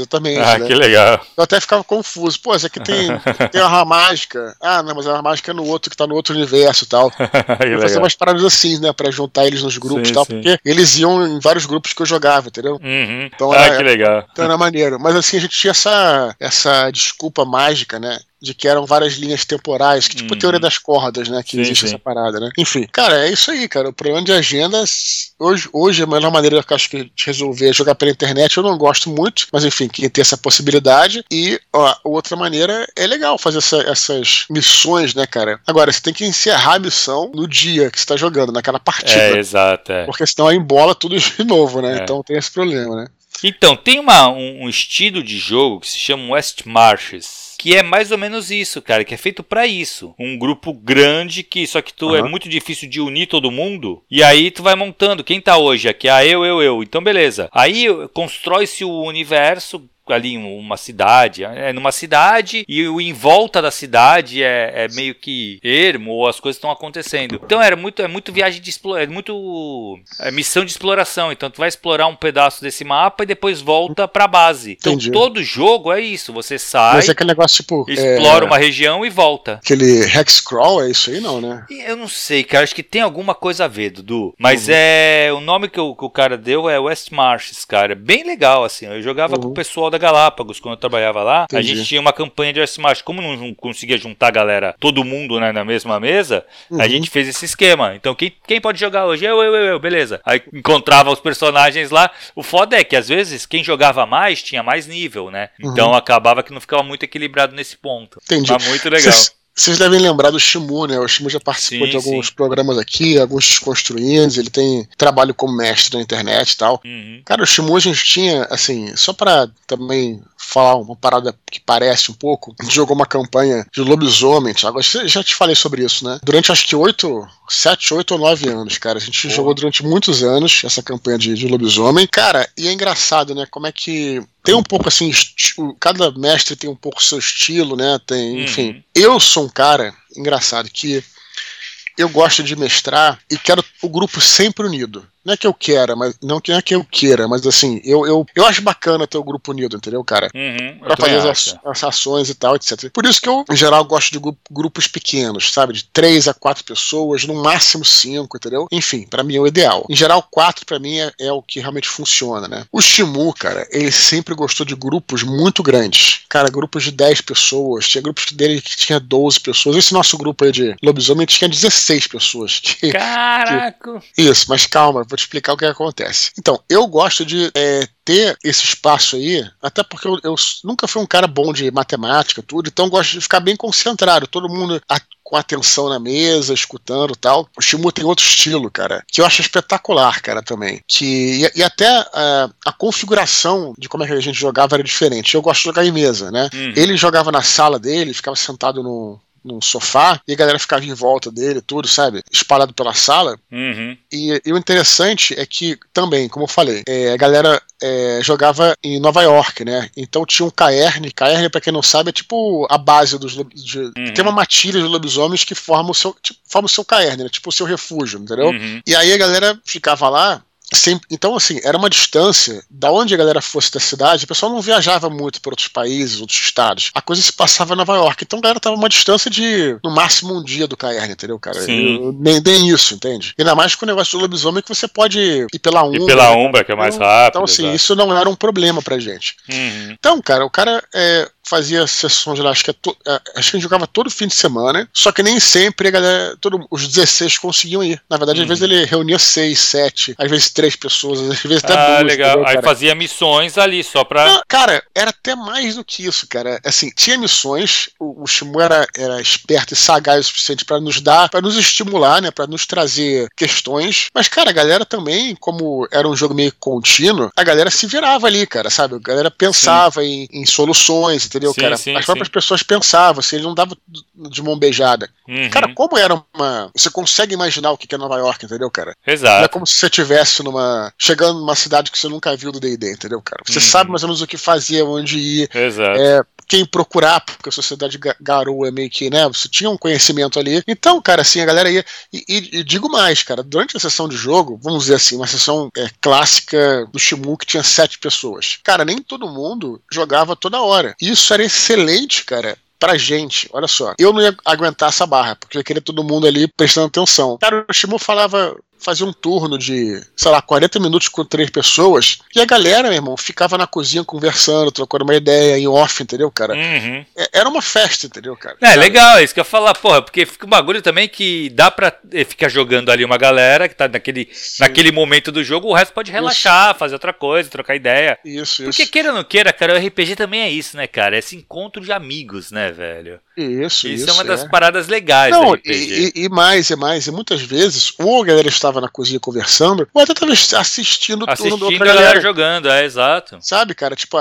exatamente. Ah, né? que legal. Eu até ficava confuso. Pô, esse aqui tem, tem uma mágica. Ah, não, mas a mágica é no outro que tá no outro universo e tal. eu fazia umas paradas assim, né? Pra juntar eles nos grupos e tal, sim. porque eles iam em vários grupos que eu jogava, entendeu? Uhum. Então, ah, era, que legal. Então era maneiro. Mas assim, a gente tinha essa, essa desculpa mágica, né? De que eram várias linhas temporais, que tipo hum. teoria das cordas, né? Que sim, existe sim. essa parada, né? Enfim, cara, é isso aí, cara. O problema de agenda, hoje, hoje a melhor maneira que eu acho que de resolver é jogar pela internet. Eu não gosto muito, mas enfim, que tem essa possibilidade. E ó, outra maneira é legal fazer essa, essas missões, né, cara? Agora, você tem que encerrar a missão no dia que você tá jogando, naquela partida. É, exato. É. Porque senão aí embola tudo de novo, né? É. Então tem esse problema, né? Então, tem uma, um, um estilo de jogo que se chama West Marches que é mais ou menos isso, cara, que é feito para isso. Um grupo grande que só que tu uhum. é muito difícil de unir todo mundo e aí tu vai montando quem tá hoje aqui, ah, eu, eu, eu. Então beleza. Aí constrói-se o universo ali uma cidade, é numa cidade e o em volta da cidade é, é meio que ermo ou as coisas estão acontecendo. Então era muito, é muito viagem de exploração, é muito é missão de exploração. Então tu vai explorar um pedaço desse mapa e depois volta pra base. Então Entendi. todo jogo é isso, você sai, Mas é aquele negócio tipo explora é... uma região e volta. Aquele hexcrawl é isso aí não, né? Eu não sei, cara, acho que tem alguma coisa a ver, Dudu. Mas uhum. é o nome que o, que o cara deu é West Marches, cara. Bem legal assim. Eu jogava uhum. com o pessoal da Galápagos quando eu trabalhava lá. Entendi. A gente tinha uma campanha de Marches, como não conseguia juntar a galera, todo mundo né, na mesma mesa, uhum. a gente fez esse esquema. Então, quem, quem pode jogar hoje? Eu, eu, eu, eu, beleza. Aí encontrava os personagens lá. O foda é que, às vezes, quem jogava mais tinha mais nível, né? Uhum. Então, acabava que não ficava muito equilibrado nesse ponto. Entendi. Mas muito legal. Cês... Vocês devem lembrar do Shimu, né? O Shimu já participou sim, de alguns sim. programas aqui, alguns desconstruindo, ele tem trabalho como mestre na internet e tal. Uhum. Cara, o Shimu a gente tinha, assim, só para também falar uma parada que parece um pouco, a gente jogou uma campanha de lobisomem, Thiago. Já te falei sobre isso, né? Durante acho que oito, sete, oito ou nove anos, cara. A gente Pô. jogou durante muitos anos essa campanha de, de lobisomem. Cara, e é engraçado, né? Como é que tem um pouco assim, cada mestre tem um pouco seu estilo, né? Tem, enfim. Uhum. Eu sou um cara engraçado que eu gosto de mestrar e quero o grupo sempre unido. Não é que eu queira, mas não não é que eu queira, mas assim, eu, eu, eu acho bacana ter o grupo unido, entendeu, cara? Uhum, pra fazer as, as, ações e tal, etc. Por isso que eu, em geral, gosto de grupos pequenos, sabe? De três a quatro pessoas, no máximo cinco, entendeu? Enfim, para mim é o ideal. Em geral, quatro para mim é, é, o que realmente funciona, né? O Shimu, cara, ele sempre gostou de grupos muito grandes. Cara, grupos de 10 pessoas, tinha grupos dele que tinha 12 pessoas. Esse nosso grupo aí de lobisomem tinha 16 pessoas. Que, Caraca! Que... Isso, mas calma, vou te explicar o que acontece. Então, eu gosto de é, ter esse espaço aí, até porque eu, eu, nunca fui um cara bom de matemática, tudo, então gosto de ficar bem concentrado, todo mundo a, com atenção na mesa, escutando tal. O Shimu tem outro estilo, cara, que eu acho espetacular, cara, também. Que, e, e até a, a, configuração de como é que a gente jogava era diferente. Eu gosto de jogar em mesa, né? Uhum. Ele jogava na sala dele, ficava sentado no, num sofá e a galera ficava em volta dele, tudo, sabe? Espalhado pela sala. Uhum. E, e, o interessante é que também, como eu falei, é, a galera é, jogava em Nova York, né? Então tinha um caerne. Caerne, para quem não sabe, é tipo a base dos. De, uhum. Tem uma matilha de lobisomens que forma o seu, tipo, forma o seu caerne, né? Tipo o seu refúgio, entendeu? Uhum. E aí a galera ficava lá Então, assim, era uma distância da onde a galera fosse da cidade, o pessoal não viajava muito para outros países, outros estados. A coisa se passava em Nova York. Então a galera tava uma distância de, no máximo, um dia do Caerne, entendeu, cara? Eu, nem, nem isso, entende? Ainda mais com o negócio do lobisomem que você pode ir pela Umbra. Ir pela Umbra, que é mais então, rápido. Então, assim, exatamente. isso não era um problema pra gente. Uhum. Então, cara, o cara é, fazia sessões lá, acho que, é to, é, acho que a gente jogava todo fim de semana, só que nem sempre a galera, todo, os 16 conseguiam ir. Na verdade, uhum. às vezes ele reunia 6, 7, às vezes 3 pessoas, às vezes até ah, duas. legal. Aí fazia missões ali só pra. Não, cara, era até mais do que isso, cara. Assim, tinha missões, o, o Shimu era, era esperto e sagaz o suficiente para nos dar, para nos estimular, né, para nos trazer questões. Mas, cara, a galera também, como era um jogo meio contínuo, a galera se virava ali, cara, sabe? A galera pensava em, em, soluções, entendeu? Entendeu, sim, cara? Sim, As próprias sim. pessoas pensavam, assim, ele não dava de mão beijada. Uhum. Cara, como era uma. Você consegue imaginar o que é Nova York, entendeu, cara? Exato. Não é como se você estivesse numa. chegando numa cidade que você nunca viu do DD, entendeu, cara? Você uhum. sabe mais ou menos o que fazer, onde ir. Exato. É, quem procurar, porque a sociedade Garou é meio que, né? Você tinha um conhecimento ali. Então, cara, assim, a galera ia. E, e, e digo mais, cara, durante a sessão de jogo, vamos dizer assim, uma sessão é, clássica do Shimu que tinha sete pessoas. Cara, nem todo mundo jogava toda hora. Isso era excelente, cara pra gente, olha só, eu não ia aguentar essa barra, porque eu queria todo mundo ali prestando atenção. Cara, o Shimu falava fazia um turno de, sei lá, 40 minutos com três pessoas, e a galera, meu irmão, ficava na cozinha conversando, trocando uma ideia em off, entendeu, cara? Uhum. É, era uma festa, entendeu, cara? É, legal, é isso que eu ia falar, porra, porque fica um bagulho também que dá pra eh, ficar jogando ali uma galera que tá naquele, naquele momento do jogo, o resto pode relaxar, isso. fazer outra coisa, trocar ideia. Isso, Porque isso. queira ou não queira, cara, o RPG também é isso, né, cara? É esse encontro de amigos, né, velho? Isso, isso. Isso é uma das é. paradas legais não, e, e, mais, e mais, e muitas vezes, ou a galera estava na cozinha conversando, ou até estava assistindo, o turno da outra galera. galera jogando, é, exato. Sabe, cara, tipo,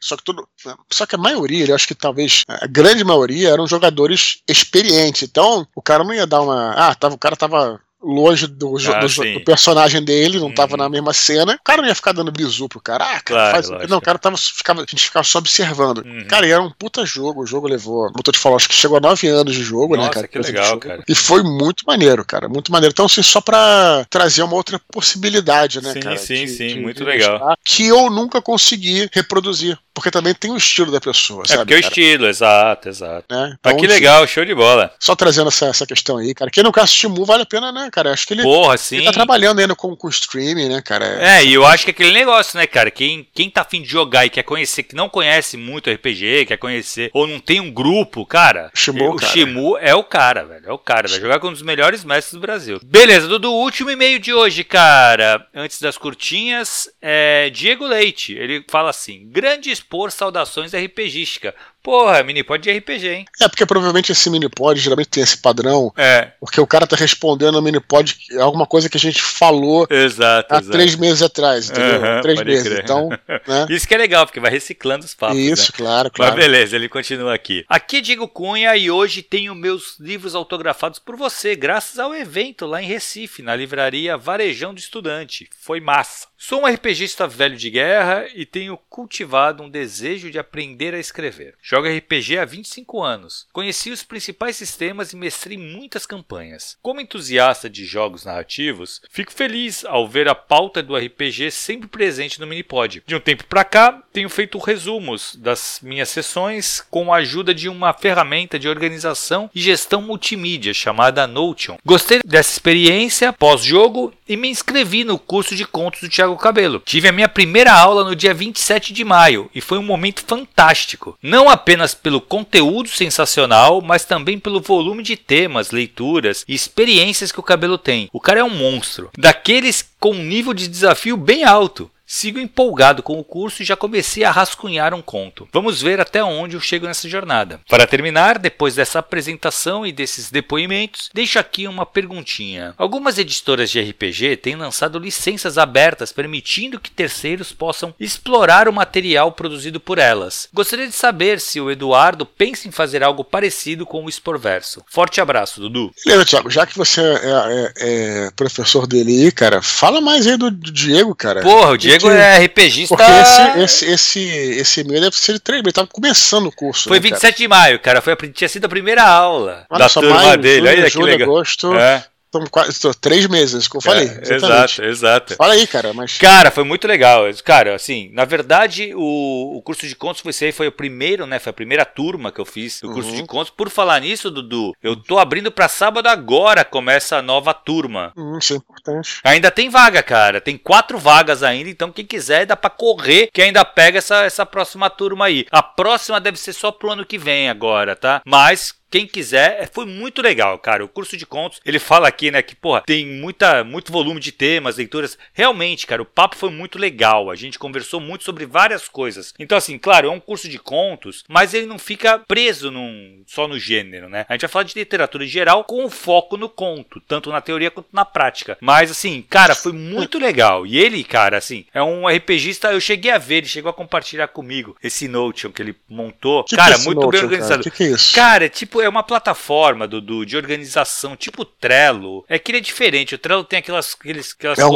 só que tudo, só que a maioria, eu acho que talvez a grande maioria eram jogadores experientes, então o cara não ia dar uma, ah, tava, o cara tava longe do, ah, do, do, personagem dele, não tava uhum. na mesma cena. O cara não ia ficar dando bisu pro cara. Ah, cara, claro, faz... Não, o cara tava, ficava, a gente ficava só observando. Uhum. Cara, e era um puta jogo. O jogo levou, como eu te falando, acho que chegou a nove anos de jogo, né, Nossa, né, cara? que legal, cara. E foi muito maneiro, cara, muito maneiro. Então, assim, só pra trazer uma outra possibilidade, né, sim, cara? Sim, sim, sim, muito legal. Que eu nunca consegui reproduzir. Porque também tem o estilo da pessoa, é sabe? É porque é o estilo, exato, exato. Né? Então, Mas que legal, show de bola. Só trazendo essa, essa questão aí, cara. Quem não quer assistir Mu vale a pena, né, cara? Acho que ele, Porra, sim. ele tá trabalhando ainda com, com streaming, né, cara? É, e eu acho que é aquele negócio, né, cara? Quem, quem tá afim de jogar e quer conhecer, que não conhece muito RPG, quer conhecer, ou não tem um grupo, cara, Shimu, o cara. Shimu é o cara, velho. É o cara, vai jogar com um dos melhores mestres do Brasil. Beleza, Dudu, último e-mail de hoje, cara. Antes das curtinhas, é Diego Leite. Ele fala assim: grande expor saudações RPGística. Porra, minipod de RPG, hein? É, porque provavelmente esse minipod geralmente tem esse padrão. É. Porque o cara tá respondendo no minipod alguma coisa que a gente falou exato, há exato. três meses atrás, entendeu? Uhum, três meses. Crer. Então, né? Isso que é legal, porque vai reciclando os papos. Isso, né? claro, claro. Mas beleza, ele continua aqui. Aqui é Diego Cunha e hoje tenho meus livros autografados por você, graças ao evento lá em Recife, na livraria Varejão do Estudante. Foi massa. Sou um RPGista velho de guerra e tenho cultivado um desejo de aprender a escrever. Jogo RPG há 25 anos. Conheci os principais sistemas e mestrei muitas campanhas. Como entusiasta de jogos narrativos, fico feliz ao ver a pauta do RPG sempre presente no Minipod. De um tempo para cá, tenho feito resumos das minhas sessões com a ajuda de uma ferramenta de organização e gestão multimídia chamada Notion. Gostei dessa experiência pós-jogo e me inscrevi no curso de contos do Thiago Cabelo. Tive a minha primeira aula no dia 27 de maio e foi um momento fantástico. Não apenas pelo conteúdo sensacional, mas também pelo volume de temas, leituras e experiências que o Cabelo tem. O cara é um monstro. Daqueles com um nível de desafio bem alto. Sigo empolgado com o curso e já comecei a rascunhar um conto. Vamos ver até onde eu chego nessa jornada. Para terminar, depois dessa apresentação e desses depoimentos, deixo aqui uma perguntinha. Algumas editoras de RPG têm lançado licenças abertas permitindo que terceiros possam explorar o material produzido por elas. Gostaria de saber se o Eduardo pensa em fazer algo parecido com o Exporverso. Forte abraço, Dudu. Beleza, Thiago. Já que você é, é, é professor dele aí, cara, fala mais aí do, do Diego, cara. Porra, o Diego Diego é RPGista. Porque esse, esse, esse, esse e-mail deve ser de três ele tava começando o curso. Foi né, 27 cara? de maio, cara. Foi, tinha sido a primeira aula Olha da só, turma maio, dele. Olha que legal. agosto. É. Estamos quase três meses, como eu falei. É, exato, exato. Fala aí, cara. Mas... Cara, foi muito legal. Cara, assim, na verdade, o, o curso de contos foi, foi o primeiro, né? Foi a primeira turma que eu fiz do uhum. curso de contos. Por falar nisso, Dudu, eu tô abrindo para sábado agora, começa a nova turma. Hum, isso é importante. Ainda tem vaga, cara. Tem quatro vagas ainda, então quem quiser dá para correr que ainda pega essa, essa próxima turma aí. A próxima deve ser só pro ano que vem agora, tá? Mas quem quiser, é, foi muito legal, cara. O curso de contos, ele fala aqui, né, que, porra, tem muita, muito volume de temas, leituras. Realmente, cara, o papo foi muito legal. A gente conversou muito sobre várias coisas. Então, assim, claro, é um curso de contos, mas ele não fica preso num, só no gênero, né? A gente vai falar de literatura em geral com foco no conto, tanto na teoria quanto na prática. Mas, assim, cara, foi muito legal. E ele, cara, assim, é um RPGista. Eu cheguei a ver, ele chegou a compartilhar comigo esse Notion que ele montou. Que cara, que é muito Notion, bem organizado. Cara? Que que é isso? Cara, tipo, é uma plataforma do, de organização, tipo Trello. É que ele é diferente. O Trello tem aquelas, aqueles, aquelas é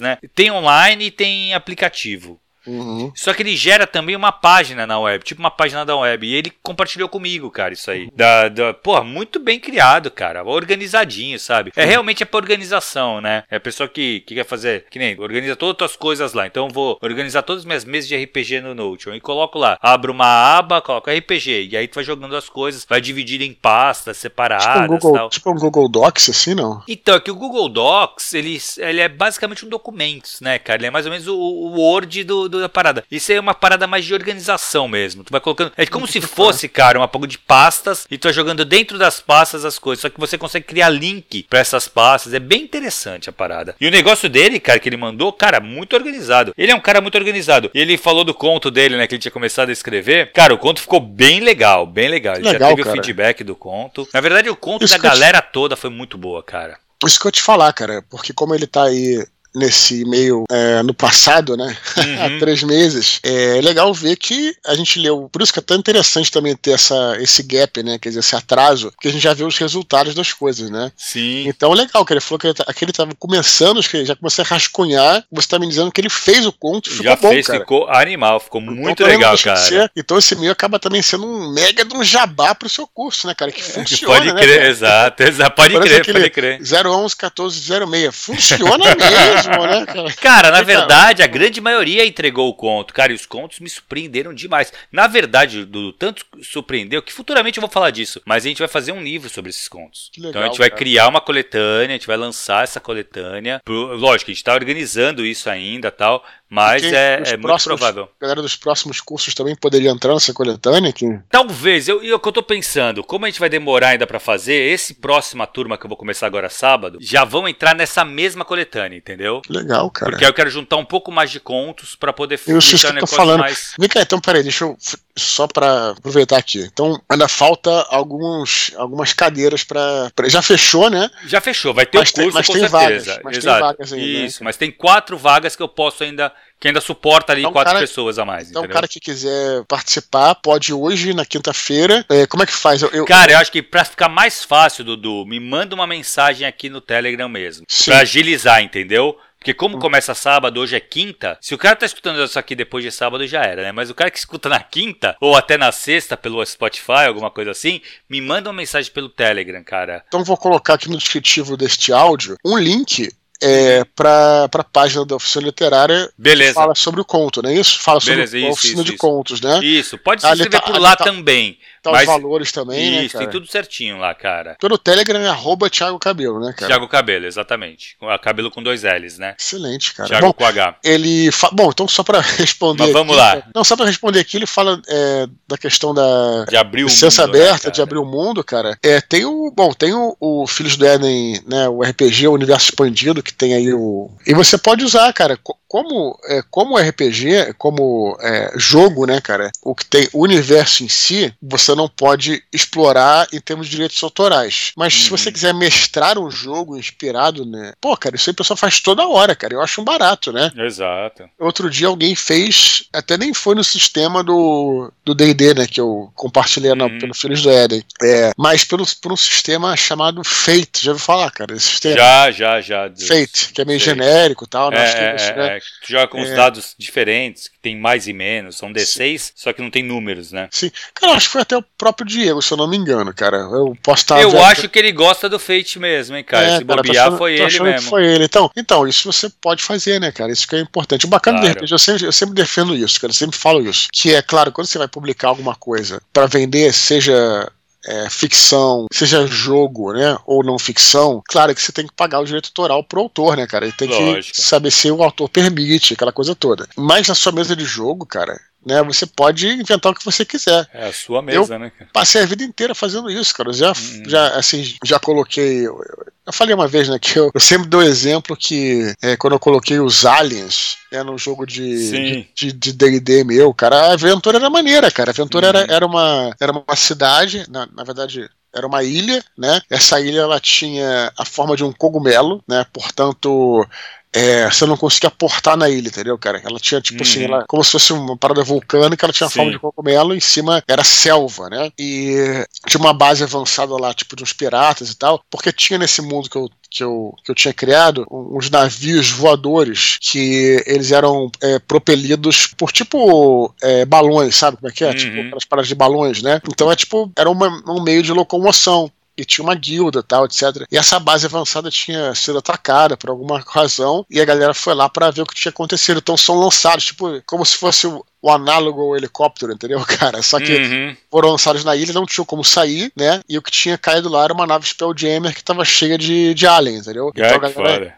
né? Tem online e tem aplicativo. Uhum. Só que ele gera também uma página na web, tipo uma página da web. E ele compartilhou comigo, cara, isso aí. Da, da, porra, muito bem criado, cara. Organizadinho, sabe? É realmente é pra organização, né? É a pessoa que, que quer fazer, que nem, organiza todas as coisas lá. Então eu vou organizar todas as minhas mesas de RPG no Notion e coloco lá. Abro uma aba, coloco RPG. E aí tu vai jogando as coisas, vai dividir em pastas separadas. Tipo um Google, tal. Tipo um Google Docs, assim, não? Então, é que o Google Docs, ele, ele é basicamente um documentos, né, cara? Ele é mais ou menos o, o Word do da parada. Isso é uma parada mais de organização mesmo. Tu vai colocando. É como se fosse, cara, uma pouco de pastas e tu vai jogando dentro das pastas as coisas. Só que você consegue criar link para essas pastas. É bem interessante a parada. E o negócio dele, cara, que ele mandou, cara, muito organizado. Ele é um cara muito organizado. E ele falou do conto dele, né, que ele tinha começado a escrever. Cara, o conto ficou bem legal, bem legal. Ele legal, já teve cara. o feedback do conto. Na verdade, o conto Isso da galera te... toda foi muito boa, cara. Isso que eu te falar, cara, porque como ele tá aí nesse meio é, no passado, né? Uhum. Há três meses. É legal ver que a gente leu. Por isso que é tão interessante também ter essa, esse gap, né? Quer dizer, esse atraso, porque a gente já vê os resultados das coisas, né? Sim. Então, legal, que ele falou que ele, tá, que ele tava começando, que já começou a rascunhar. Você tá me dizendo que ele fez o conto, ficou já bom, fez, cara. ficou animal, ficou então, muito legal, cara. Ser, então, esse meio acaba também sendo um mega de um jabá pro seu curso, né, cara? Que funciona. Pode crer, né, exato, exato. Pode crer, pode crer. 011 14 06. Funciona mesmo, né, cara? Cara, na verdade, a grande maioria entregou o conto, cara, e os contos me surpreenderam demais. Na verdade, do tanto surpreendeu que futuramente eu vou falar disso, mas a gente vai fazer um livro sobre esses contos. Legal, então a gente vai cara. criar uma coletânea, a gente vai lançar essa coletânea. Lógico, a gente está organizando isso ainda, tal, mas é, é muito provável. A galera dos próximos cursos também poderia entrar nessa coletânea aqui? Talvez. Eu, eu, o que eu tô pensando, como a gente vai demorar ainda para fazer, esse próxima turma que eu vou começar agora sábado, já vão entrar nessa mesma coletânea, entendeu? Legal, cara. Porque aí eu quero juntar um pouco mais de contos para poder eu deixar o negócio falando. mais... Vem cá, então peraí, deixa eu... Só para aproveitar aqui. Então, ainda falta alguns, algumas cadeiras para Já fechou, né? Já fechou, vai ter mas o curso tem, mas com tem certeza. Vagas, mas Exato. tem vagas ainda, né, Isso, né? mas tem quatro vagas que eu posso ainda que ainda suporta ali então, quatro cara, pessoas a mais. Então, o cara que quiser participar, pode hoje, na quinta-feira. É, como é que faz? Eu, cara, eu acho que pra ficar mais fácil, Dudu, me manda uma mensagem aqui no Telegram mesmo. Pra agilizar, entendeu? Porque como hum. começa sábado, hoje é quinta, se o cara tá escutando isso aqui depois de sábado já era, né? Mas o cara que escuta na quinta ou até na sexta pelo Spotify, alguma coisa assim, me manda uma mensagem pelo Telegram, cara. Então vou colocar aqui no descritivo deste áudio um link é, para a página da oficina literária Beleza. fala sobre o conto, né? Isso fala sobre Beleza, a isso, oficina isso, de isso. contos, né? Isso, pode se inscrever tá, por lá tá, também. Tá mas... os valores também, Isso, né, cara? tem tudo certinho lá, cara. Pelo Telegram é arroba Thiago Cabelo, né, cara? Thiago Cabelo, exatamente. Cabelo com dois L's, né? Excelente, cara. Thiago Bom, com H. Ele fa... Bom, então só para responder. Mas vamos aqui, lá. Não, só para responder aqui, ele fala é, da questão da de abrir o licença mundo, né, aberta, né, de abrir o mundo, cara. É, tem o. Bom, tem o, o Filhos do Éden, né? O RPG, o Universo Expandido, que tem aí o. E você pode usar, cara. Como, é, como RPG, como é, jogo, né, cara? O que tem o universo em si, você não pode explorar em termos de direitos autorais. Mas se você quiser mestrar um jogo inspirado, né? Pô, cara, isso aí o pessoal faz toda hora, cara. Eu acho um barato, né? Exato. Outro dia alguém fez, até nem foi no sistema do D&D, né? Que eu compartilhei no, pelo Filhos do Éden. É, mas pelo, por um sistema chamado Fate. Já ouviu falar, cara? Esse sistema? Já, já, já. Deus. Fate, que é meio Fate. genérico e tal. Né? É, é, né? É, tu joga com os dados diferentes, que tem mais e menos. São D6, Sim. só que não tem números, né? Sim. Cara, acho que foi até o próprio Diego, se eu não me engano, cara. Eu posso estar. Eu acho que ele gosta do Fate mesmo, hein, cara. É, se cara, bobear, achando, foi ele mesmo. foi ele. Então, então, isso você pode fazer, né, cara? Isso que é importante. O bacana claro. de repente, eu sempre, eu sempre defendo isso, cara. Eu sempre falo isso. Que é claro, quando você vai publicar alguma coisa para vender, seja é, ficção, seja jogo, né, ou não ficção, claro que você tem que pagar o direito autoral pro autor, né, cara? Ele tem Lógico. que saber se o autor permite, aquela coisa toda. Mas na sua mesa de jogo, cara, né? Você pode inventar o que você quiser. É a sua mesa, eu né? Passei a vida inteira fazendo isso, cara. Eu já, hum. já, assim, já coloquei. Eu, eu falei uma vez, né, que eu, eu sempre dou exemplo que é, quando eu coloquei os aliens é, no jogo de de D&D meu, cara, a aventura era maneira, cara. A aventura hum. era, era, uma, era uma cidade, na, na verdade, era uma ilha, né? Essa ilha ela tinha a forma de um cogumelo, né? Portanto, é, você não conseguia portar na ilha, entendeu, cara? Ela tinha, tipo assim, uhum. assim, ela, como se fosse uma parada vulcânica, ela tinha Sim. forma de cogumelo, em cima era selva, né? E tinha uma base avançada lá, tipo, de uns piratas e tal, porque tinha nesse mundo que eu que eu, que eu tinha criado, uns navios voadores que eles eram é, propelidos por tipo é, balões, sabe como é que é? Tipo, uhum. Tipo aquelas paradas de balões, né? Então é tipo, era uma, um meio de locomoção e tinha uma guilda tal, etc. E essa base avançada tinha sido atacada por alguma razão e a galera foi lá para ver o que tinha acontecido. Então são lançados, tipo, como se fosse o, análogo ao helicóptero, entendeu, cara? Só que uhum. foram lançados na ilha, não tinham como sair, né? E o que tinha caído lá era uma nave Spelljammer que tava cheia de, de aliens, entendeu? então, galera,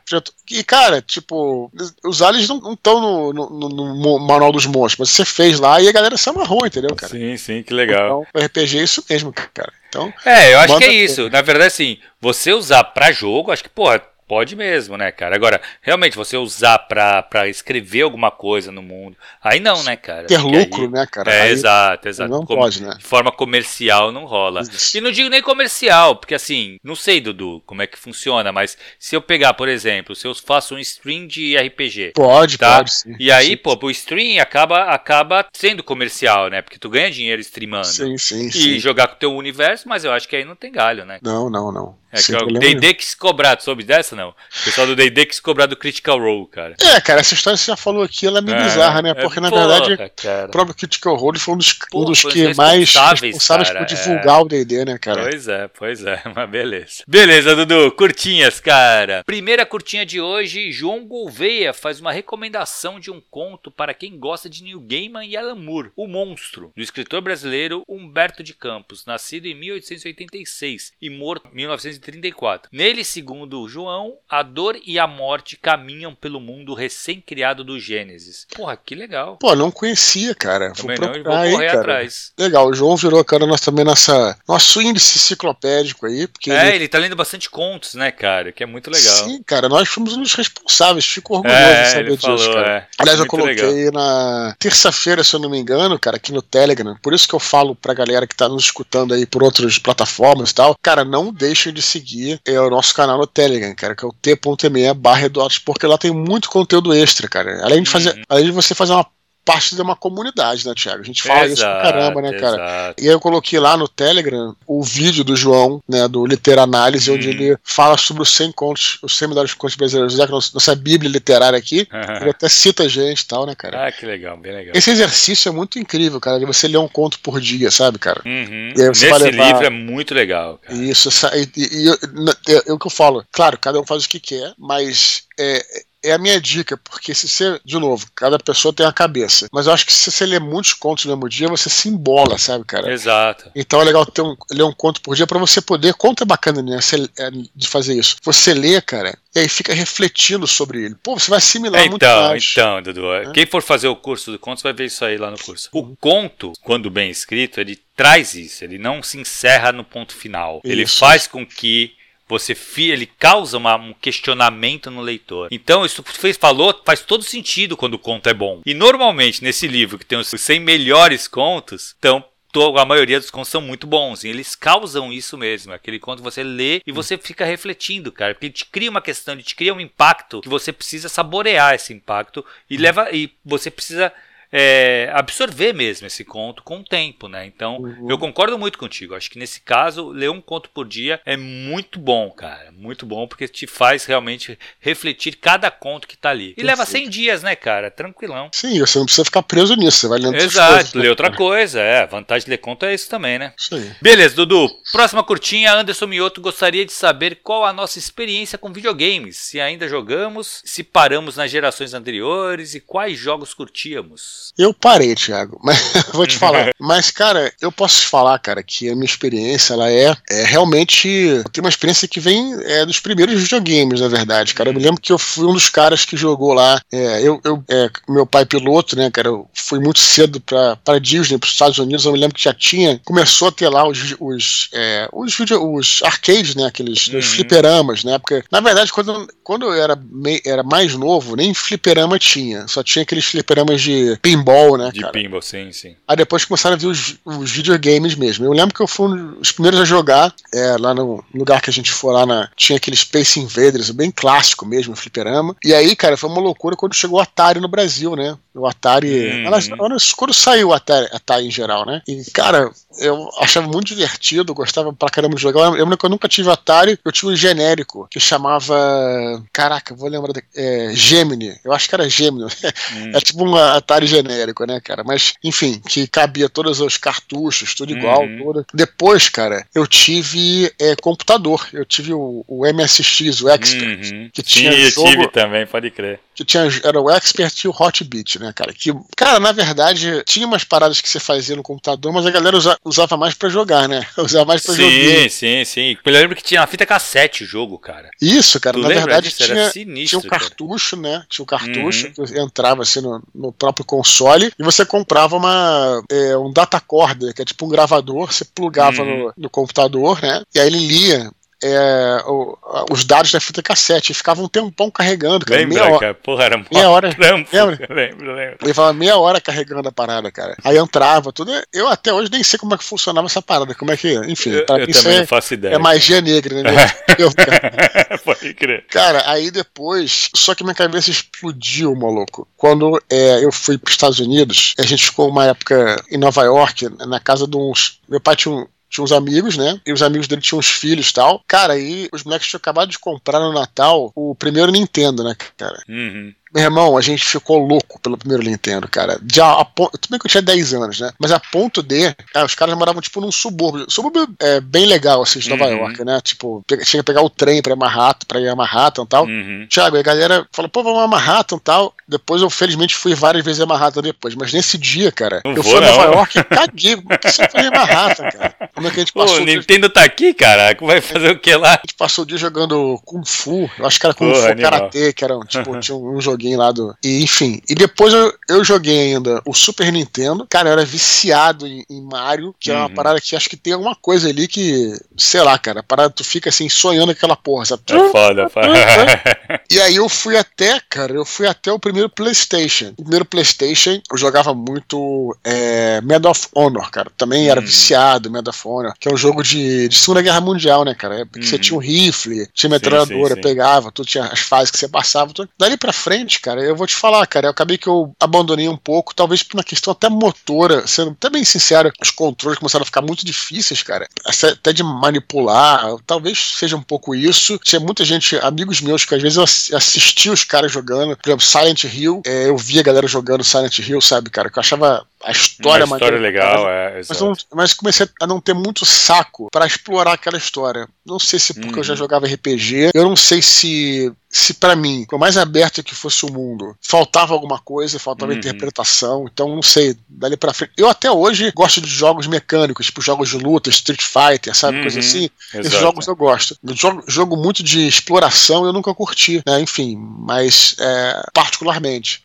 e, cara, tipo, os aliens não estão no, no, no, manual dos monstros, mas você fez lá e a galera se amarrou, entendeu, cara? Sim, sim, que legal. Então, o RPG é isso mesmo, cara. Então, é, eu acho que é isso. Na verdade, assim, você usar para jogo, acho que, porra, Pode mesmo, né, cara? Agora, realmente, você usar pra, pra escrever alguma coisa no mundo, aí não, né, cara? Ter lucro, aí, né, cara? É, aí exato, exato. Não Como, pode, né? De forma comercial não rola. Isso. E não digo nem comercial, porque assim, não sei, Dudu, como é que funciona, mas se eu pegar, por exemplo, se eu faço um stream de RPG. Pode, tá? pode, sim. E aí, sim. pô, o stream acaba, acaba sendo comercial, né? Porque tu ganha dinheiro streamando. Sim, sim, e sim. jogar com o teu universo, mas eu acho que aí não tem galho, né? Não, não, não. É que o D&D que se cobrar, tu soube dessa, não? O pessoal do D&D que se cobrar do Critical Role, cara. É, cara, essa história você já falou aqui, ela é meio é, bizarra, né? É, Porque, é, na porra, verdade, cara. o próprio Critical Role foi um dos, um dos que mais responsáveis cara, por divulgar é. o D&D, né, cara? Pois é, pois é, mas beleza. Beleza, Dudu, curtinhas, cara. Primeira curtinha de hoje, João Gouveia faz uma recomendação de um conto para quem gosta de Neil Gaiman e Alan Moore, O Monstro, do escritor brasileiro Humberto de Campos, nascido em 1886 e morto em 1930 34. Nele, segundo João, a dor e a morte caminham pelo mundo recém-criado do Gênesis. Porra, que legal. Pô, não conhecia, cara. Também vou não, vou correr aí, atrás. Legal, o João virou, cara, nós também nessa. Nosso índice enciclopédico aí. Porque é, ele... ele tá lendo bastante contos, né, cara? Que é muito legal. Sim, cara, nós fomos um dos responsáveis. Fico orgulhoso é, de saber disso, falou, cara. É. Aliás, eu coloquei legal. na terça-feira, se eu não me engano, cara, aqui no Telegram. Por isso que eu falo pra galera que tá nos escutando aí por outras plataformas e tal. Cara, não deixem de seguir é o nosso canal no Telegram, cara, que é o t.me barra porque lá tem muito conteúdo extra, cara. Além de fazer, uhum. além de você fazer uma parte de uma comunidade, né, Tiago? A gente fala exato, isso pra caramba, né, cara? Exato. E aí eu coloquei lá no Telegram o vídeo do João, né, do Literanálise, hum. onde ele fala sobre os 100 contos, os 100 melhores contos brasileiros, já que nossa bíblia literária aqui, ele até cita a gente e tal, né, cara? Ah, que legal, bem legal. Esse exercício é muito incrível, cara, de você ler um conto por dia, sabe, cara? Uhum. Nesse levar... livro é muito legal, cara. Isso, e, e, e, é o que eu falo, claro, cada um faz o que quer, mas é, é a minha dica, porque se você, de novo, cada pessoa tem a cabeça, mas eu acho que se você ler muitos contos no mesmo dia, você se embola, sabe, cara? Exato. Então é legal ter um, ler um conto por dia para você poder, conto é bacana, né, é, de fazer isso. Você lê, cara, e aí fica refletindo sobre ele. Pô, você vai assimilar então, muito mais. Então, Dudu, é. quem for fazer o curso do contos vai ver isso aí lá no curso. O uhum. conto, quando bem escrito, ele traz isso, ele não se encerra no ponto final. Isso. Ele faz com que você ele causa uma, um questionamento no leitor. Então, isso que fez falou faz todo sentido quando o conto é bom. E normalmente nesse livro que tem os 100 melhores contos, então a maioria dos contos são muito bons. E eles causam isso mesmo. Aquele conto que você lê e você fica refletindo, cara. Porque ele te cria uma questão, ele te cria um impacto que você precisa saborear esse impacto e leva e você precisa é, absorver mesmo esse conto com o tempo, né? Então, uhum. eu concordo muito contigo. Acho que nesse caso, ler um conto por dia é muito bom, cara. Muito bom, porque te faz realmente refletir cada conto que tá ali. E Perfeito. leva 100 dias, né, cara? Tranquilão. Sim, você não precisa ficar preso nisso, você vai lendo Exato, coisas, ler outra coisa, é. A vantagem de ler conto é isso também, né? Sim. Beleza, Dudu. Próxima curtinha, Anderson Mioto gostaria de saber qual a nossa experiência com videogames. Se ainda jogamos, se paramos nas gerações anteriores e quais jogos curtíamos. Eu parei, Thiago, mas vou te falar. mas, cara, eu posso te falar, cara, que a minha experiência, ela é, é realmente. Tem uma experiência que vem é, dos primeiros videogames, na verdade, cara. Eu me lembro que eu fui um dos caras que jogou lá. É, eu, eu é, meu pai piloto, né, cara, eu fui muito cedo pra, pra Disney, pros Estados Unidos. Eu me lembro que já tinha. Começou a ter lá os, os, é, os, video, os arcades, né, aqueles uhum. fliperamas, né, porque, na verdade, quando, quando eu era, mei, era mais novo, nem fliperama tinha. Só tinha aqueles fliperamas de pinball, né? De cara? pinball, sim, sim. Aí depois começaram a vir os, os videogames mesmo. Eu lembro que eu fui um dos primeiros a jogar é, lá no lugar que a gente foi lá na. Tinha aquele Space Invaders, bem clássico mesmo, fliperama. E aí, cara, foi uma loucura quando chegou o Atari no Brasil, né? O Atari. Uhum. quando saiu o Atari, Atari em geral, né? E, cara, eu achava muito divertido, gostava pra caramba de jogar. Eu lembro que eu nunca tive Atari, eu tinha um genérico que chamava. Caraca, vou lembrar. É, Gemini. Eu acho que era Gemini. Hum. É tipo um Atari genérico, né, cara? Mas, enfim, que cabia todos os cartuchos, tudo igual. Uhum. Tudo. Depois, cara, eu tive é, computador. Eu tive o, o MSX, o Expert. Uhum. Que tinha Sim, eu jogo, tive também, pode crer. Que tinha, era o Expert e o Hotbit, né, cara? Que, cara, na verdade, tinha umas paradas que você fazia no computador, mas a galera usava usava mais para jogar, né? Usava mais pra sim, jogar. Sim, sim, sim. Eu lembro que tinha uma fita cassete o jogo, cara. Isso, cara. Tu na verdade tinha, sinistro, tinha um cartucho, cara. né? Tinha um cartucho uhum. que entrava assim no, no, próprio console e você comprava uma, é, um data cord, que é tipo um gravador, você plugava uhum. no, no computador, né? E aí ele lia é, o, os dados da fita cassete. E ficava um tempão carregando, cara. Lembra, meia cara? Porra, era meia hora. Trampo. Lembra? Lembro, lembro. Levava meia hora carregando a parada, cara. Aí entrava, tudo. Eu até hoje nem sei como é que funcionava essa parada. Como é que. Enfim, eu, eu também é, não faço ideia. É magia negra, né? eu, cara. Pode crer. Cara, aí depois. Só que minha cabeça explodiu, maluco. Quando é, eu fui para os Estados Unidos, a gente ficou uma época em Nova York, na casa de uns. Meu pai tinha um, tinha uns amigos, né? E os amigos dele tinham uns filhos e tal. Cara, aí os moleques tinham acabado de comprar no Natal o primeiro Nintendo, né, cara? Uhum. Meu irmão, a gente ficou louco pelo primeiro Nintendo, cara. Já a ponto, tudo bem que eu tinha 10 anos, né? Mas a ponto de. É, os caras moravam, tipo, num subúrbio. Subúrbio é bem legal, assim, de Nova uhum. York, né? Tipo, tinha que pegar o trem pra Manhattan, pra ir a Manhattan e tal. Uhum. Thiago, a galera falou, pô, vamos a Manhattan e tal. Depois eu, felizmente, fui várias vezes a Manhattan depois. Mas nesse dia, cara, não eu vou, fui a Nova York e caguei. Por que você foi em Manhattan, cara? Como é que a gente passou? Pô, o Nintendo tá aqui, cara. Vai fazer o que lá? A gente passou o dia jogando Kung Fu. Eu acho que era Kung Pô, Fu Karate, que era, tipo, tinha um joguinho lá do. E enfim, e depois eu, eu joguei ainda o Super Nintendo. Cara, eu era viciado em, em Mario, que uhum. é uma uhum. parada que acho que tem alguma coisa ali que, sei lá, cara, a parada tu fica assim sonhando aquela porra, sabe? É foda, foda. e aí eu fui até, cara, eu fui até o primeiro PlayStation. O primeiro PlayStation eu jogava muito é, Medal of Honor, cara. Também era uhum. viciado Medal of Honor, que é um jogo de, de Segunda Guerra Mundial, né, cara? É porque uhum. você tinha um rifle, tinha metralhadora, pegava, tu tinha as fases que você passava. Tudo. Dali pra frente, cara, eu vou te falar cara, eu acabei que eu abandonei um pouco, talvez por uma questão até motora, sendo até bem sincero, os controles começaram a ficar muito difíceis, cara, até de manipular, talvez seja um pouco isso. Tinha muita gente, amigos meus, que às vezes eu assistia os caras jogando, por exemplo, Silent Hill, é, eu via a galera jogando Silent Hill, sabe, cara, que eu achava a história Uma história legal, é. Mas, não, mas, comecei a não ter muito saco para explorar aquela história. Não sei se porque uhum. eu já uhum. jogava RPG, eu não sei se se para mim, por mais aberto que fosse o mundo, faltava alguma coisa, faltava uhum. interpretação, então não sei, dali para frente. Eu até hoje gosto de jogos mecânicos, tipo jogos de luta, Street Fighter, sabe, uhum. coisa assim. Exato. Esses jogos eu gosto. Jogo, jogo muito de exploração eu nunca curti, né? Enfim, mas é, particularmente.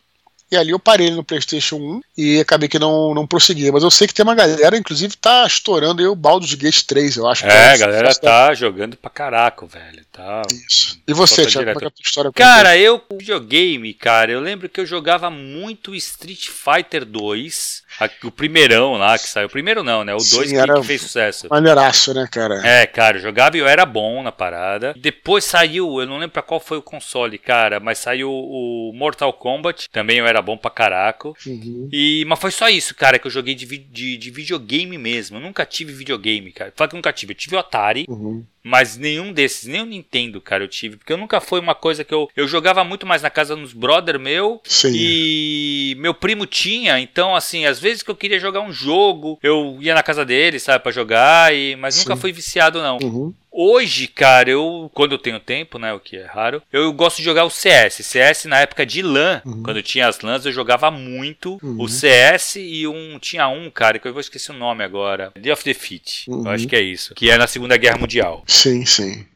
E ali eu parei no PlayStation 1 e acabei que não, não prossegui. Mas eu sei que tem uma galera, inclusive, tá estourando aí o Baldur's Gate 3, eu acho. É, a galera tá jogando pra caraca, velho. Tá... Isso. E você, Thiago, como é, é a tua história? Cara, eu videogame, cara, eu lembro que eu jogava muito Street Fighter 2 o primeirão lá que saiu. O primeiro não, né? O 2 que, que, fez sucesso. Maneiraço, né, cara? É, cara, eu jogava e eu era bom na parada. Depois saiu, eu não lembro pra qual foi o console, cara, mas saiu o Mortal Kombat. Também eu era bom pra caraca. Uhum. E, mas foi só isso, cara, que eu joguei de, de, de videogame mesmo. Eu nunca tive videogame, cara. Fala que nunca tive. Eu tive o Atari. Uhum. Mas nenhum desses, nem o Nintendo, cara, eu tive. Porque eu nunca foi uma coisa que eu. Eu jogava muito mais na casa dos brother meu. Sim. E meu primo tinha. Então, assim, às vezes que eu queria jogar um jogo, eu ia na casa dele, sabe, para jogar. E... Mas Sim. nunca fui viciado, não. Uhum. Hoje, cara, eu, quando eu tenho tempo, né, o que é raro, eu gosto de jogar o CS. CS na época de LAN, uhum. quando tinha as LANs, eu jogava muito uhum. o CS e um tinha um, cara, que eu vou esquecer o nome agora. Day of Defeat. Uhum. Eu acho que é isso. Que é na Segunda Guerra Mundial. Sim, sim.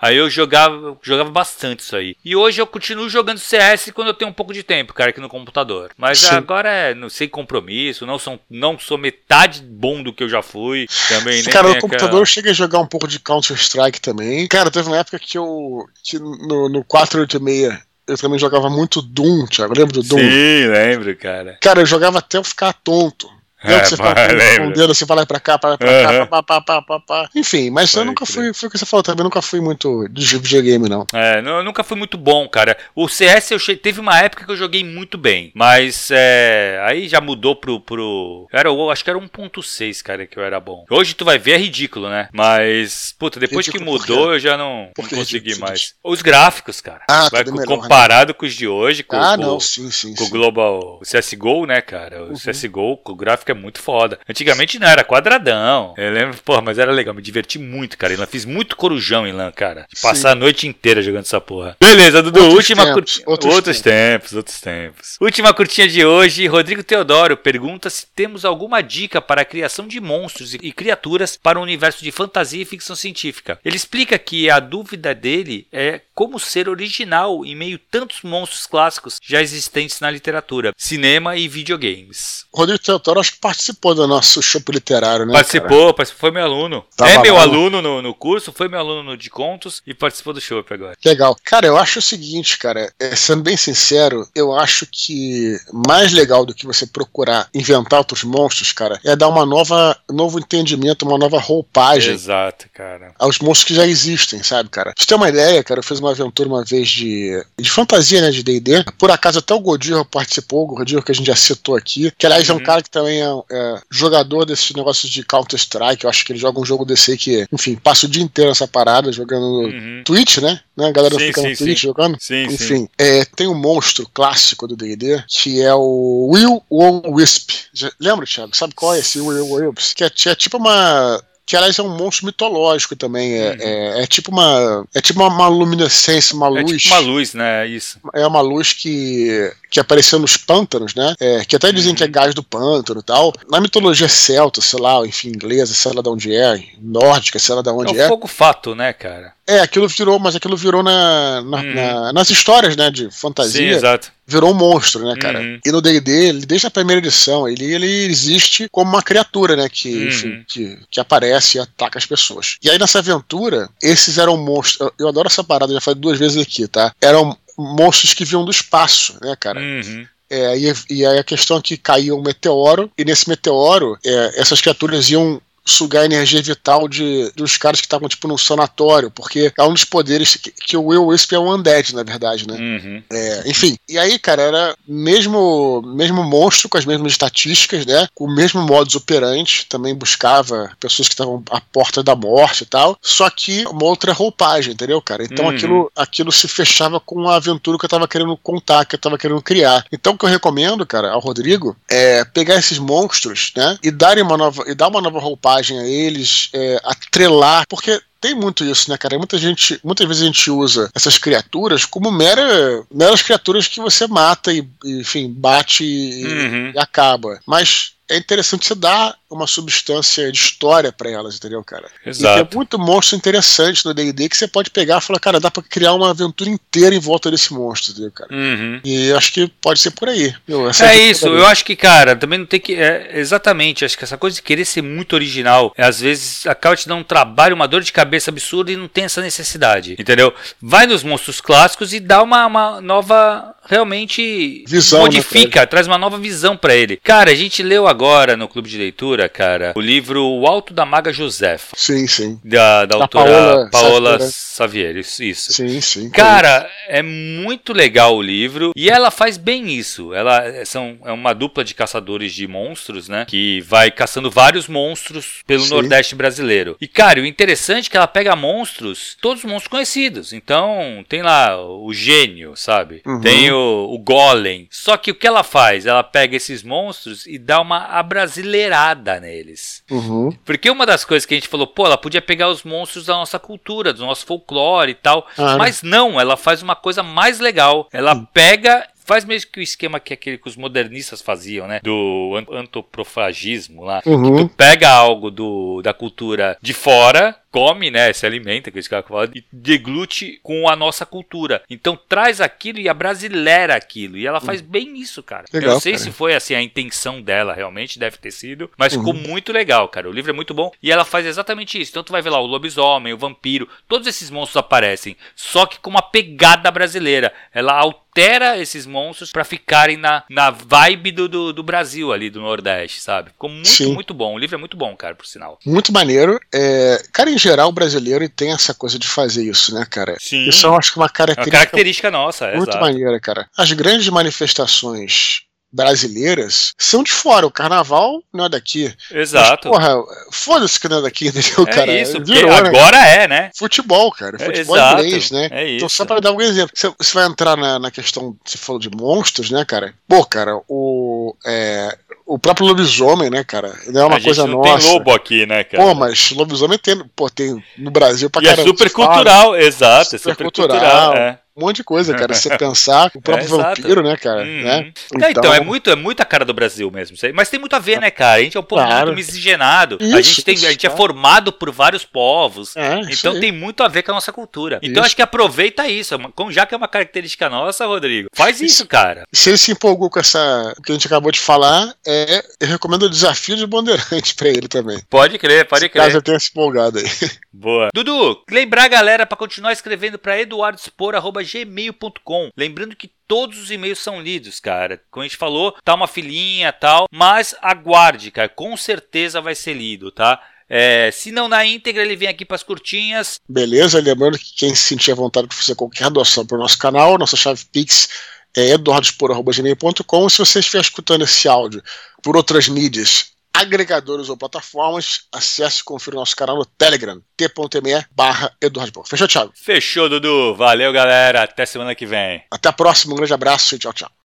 Aí eu jogava, jogava bastante isso aí. E hoje eu continuo jogando CS quando eu tenho um pouco de tempo, cara, aqui no computador. Mas Sim. agora é no, sem compromisso, não sou, não sou metade bom do que eu já fui. Também Cara, no computador aquela... eu cheguei a jogar um pouco de Counter-Strike também. Cara, teve uma época que eu. Que no, no 486 eu também jogava muito Doom, Thiago. Lembra do Doom? Sim, lembro, cara. Cara, eu jogava até eu ficar tonto. É, você fala o dedo assim, vai lá pra cá, pra, pra uhum. cá, pá, pá, pá, pá, pá. Enfim, mas Pode eu nunca fui, foi o que você falou também, nunca fui muito de videogame, não. É, não, eu nunca fui muito bom, cara. O CS eu che... teve uma época que eu joguei muito bem, mas é, aí já mudou pro. pro... Era, eu acho que era 1.6, cara, que eu era bom. Hoje tu vai ver, é ridículo, né? Mas, puta, depois ridículo que mudou, eu já não, não consegui ridículo, mais. Os gráficos, cara. Ah, vai, melhor, comparado né? com os de hoje, com, ah, com, não, sim, sim, com sim. o Global, o CSGO, né, cara? O uhum. CSGO, o gráfico é muito foda. Antigamente não, era quadradão. Eu lembro, porra, mas era legal, me diverti muito, cara. Eu fiz muito corujão em LAN, cara. De passar Sim. a noite inteira jogando essa porra. Beleza, Dudu, outros última tempos, cur... outros, outros tempos. tempos, outros tempos. Última curtinha de hoje, Rodrigo Teodoro pergunta se temos alguma dica para a criação de monstros e criaturas para um universo de fantasia e ficção científica. Ele explica que a dúvida dele é como ser original em meio a tantos monstros clássicos já existentes na literatura, cinema e videogames. Rodrigo Teodoro, acho que participou do nosso show literário, né? Participou, participou, foi meu aluno. Tava é meu lá, aluno no, no curso, foi meu aluno no de contos e participou do show agora. Legal. Cara, eu acho o seguinte, cara, é, sendo bem sincero, eu acho que mais legal do que você procurar inventar outros monstros, cara, é dar uma nova, novo entendimento, uma nova roupagem. Exato, cara. Aos monstros que já existem, sabe, cara? Pra você ter uma ideia, cara, eu fiz uma aventura uma vez de, de fantasia, né, de D&D. Por acaso até o Godinho participou, o Godinho que a gente já citou aqui, que aliás uhum. é um uhum. cara que também é, é jogador desses negócios de Counter-Strike, eu acho que ele joga um jogo desse que, enfim, passa o dia inteiro nessa parada, jogando uhum. Twitch, né? né? A galera sim, fica no Twitch sim. jogando. Sim, enfim, é, tem um monstro clássico do D&D, que é o Will Won Wisp. Lembra, Thiago? Sabe qual é esse Will Won Wisp? Que é, é tipo uma que aliás é um monstro mitológico também. É, uhum. é, é, tipo uma. É tipo uma, uma luminescência, uma luz. É tipo uma luz, né? Isso. É uma luz que, que apareceu nos pântanos, né? É, que até dizem uhum. que é gás do pântano e tal. Na mitologia celta, sei lá, enfim, inglesa, sei lá de onde é, nórdica, sei lá de onde é. É o fogo fato, né, cara? É, aquilo virou, mas aquilo virou na, na, uhum. na nas histórias, né, de fantasia. Sim, exato. Virou um monstro, né, cara? Uhum. E no D&D, desde a primeira edição, ele, ele existe como uma criatura, né, que, uhum. enfim, que, que aparece e ataca as pessoas. E aí nessa aventura, esses eram monstros, eu, eu adoro essa parada, já falei duas vezes aqui, tá? Eram monstros que vinham do espaço, né, cara? Uhum. É, e, e aí a questão é que caía um meteoro, e nesse meteoro, é, essas criaturas iam sugar a energia vital de, dos caras que estavam, tipo, num sanatório, porque é um dos poderes que, que o Will Wisp é um undead, na verdade, né? Uhum. É, enfim, e aí, cara, era mesmo, mesmo monstro, com as mesmas estatísticas, né? Com o mesmo modus operandi, também buscava pessoas que estavam à porta da morte e tal, só que uma outra roupagem, entendeu, cara? Então uhum. aquilo, aquilo se fechava com a aventura que eu tava querendo contar, que eu tava querendo criar. Então o que eu recomendo, cara, ao Rodrigo, é pegar esses monstros, né? E darem uma nova, e dar uma nova roupagem a eles, é, atrelar, porque tem muito isso, né, cara? Muita gente, muitas vezes a gente usa essas criaturas como mera, meras criaturas que você mata e, enfim, bate e, uhum. e acaba. Mas é interessante você dar uma substância de história para elas, entendeu, cara? Exato. E tem muito monstro interessante no D&D que você pode pegar e falar, cara, dá para criar uma aventura inteira em volta desse monstro, entendeu, cara? Uhum. E acho que pode ser por aí. Meu, é, é isso, eu acho que, cara, também não tem que... É, exatamente, acho que essa coisa de querer ser muito original, é, às vezes acaba te dando um trabalho, uma dor de cabeça absurda e não tem essa necessidade, entendeu? Vai nos monstros clássicos e dá uma, uma nova realmente visão, né, modifica, né, traz uma nova visão para ele. Cara, a gente leu agora no clube de leitura, cara, o livro O Alto da Maga Josefa. Sim, sim. Da, da, da autora Paola, Paola Xavier, isso. Sim, sim. Cara, é muito legal o livro e ela faz bem isso. Ela é, são, é uma dupla de caçadores de monstros, né? Que vai caçando vários monstros pelo sim. Nordeste brasileiro. E, cara, o interessante é que ela pega monstros, todos monstros conhecidos. Então, tem lá o gênio, sabe? Uhum. Tem o, o Golem. Só que o que ela faz? Ela pega esses monstros e dá uma abrasileirada neles. Uhum. Porque uma das coisas que a gente falou, pô, ela podia pegar os monstros da nossa cultura, do nosso folclore e tal. Ah, mas não, ela faz uma coisa mais legal. Ela uhum. pega faz mesmo que o esquema que aquele que os modernistas faziam, né? Do antropofagismo lá. Uhum. Que tu pega algo do, da cultura de fora, come, né, se alimenta, que esse cara fala, e deglute com a nossa cultura. Então traz aquilo e a brasileira aquilo. E ela faz hum. bem isso, cara. Legal, Eu não sei cara. se foi assim a intenção dela, realmente deve ter sido, mas uhum. ficou muito legal, cara. O livro é muito bom e ela faz exatamente isso. Então tu vai ver lá o lobisomem, o vampiro, todos esses monstros aparecem, só que com uma pegada brasileira. Ela altera esses monstros para ficarem na, na vibe do, do, do, Brasil ali, do Nordeste, sabe? Ficou muito, Sim. muito bom. O livro é muito bom, cara, por sinal. Muito maneiro. É... Cara, geral, o brasileiro tem essa coisa de fazer isso, né, cara? Sim. Isso eu acho que é uma característica, é uma característica nossa, Muito exato. maneira, cara. As grandes manifestações brasileiras são de fora. O carnaval não é daqui. Exato. Mas, porra, foda-se que não é daqui, entendeu, é cara? Isso, Virou, né? agora né? é, né? Futebol, cara. É, Futebol é, inglês, né? É isso. Então, só para dar um exemplo, você, você vai entrar na, na, questão, você falou de monstros, né, cara? Pô, cara, o. É, o próprio lobisomem, né, cara? Ele é uma a coisa não nossa. Tem lobo aqui, né, cara? Pô, mas lobisomem tem, pô, tem no Brasil pra e é caramba. é super cultural, exato, super é super cultural. cultural é. Um monte de coisa, cara. Você pensar, o próprio é, vampiro, né, cara? Uhum. Né? Então... então, é muito, é muito a cara do Brasil mesmo. Mas tem muito a ver, né, cara? A gente é um povo claro. muito miscigenado. Isso, a gente, tem, isso, a gente é formado por vários povos. É, então tem muito a ver com a nossa cultura. Então isso. acho que aproveita isso. Já que é uma característica nossa, Rodrigo, faz isso, cara. Se ele se empolgou com essa que a gente acabou de falar, é, eu recomendo o desafio de Bandeirante pra ele também. Pode crer, pode crer. Caso eu tenha se empolgado aí. Boa. Dudu, lembrar a galera para continuar escrevendo para eduardospor.gmail.com. Lembrando que todos os e-mails são lidos, cara. Como a gente falou, tá uma filinha tal, mas aguarde, cara. Com certeza vai ser lido, tá? É, se não na íntegra, ele vem aqui para as curtinhas. Beleza, lembrando que quem se sentir à vontade de fazer qualquer doação para o nosso canal, nossa chave Pix é eduardospor.gmail.com. Se você estiver escutando esse áudio por outras mídias, agregadores ou plataformas, acesse e confira o nosso canal no Telegram, t.me barra Fechou, Thiago? Fechou, Dudu. Valeu, galera. Até semana que vem. Até a próxima. Um grande abraço e tchau, tchau.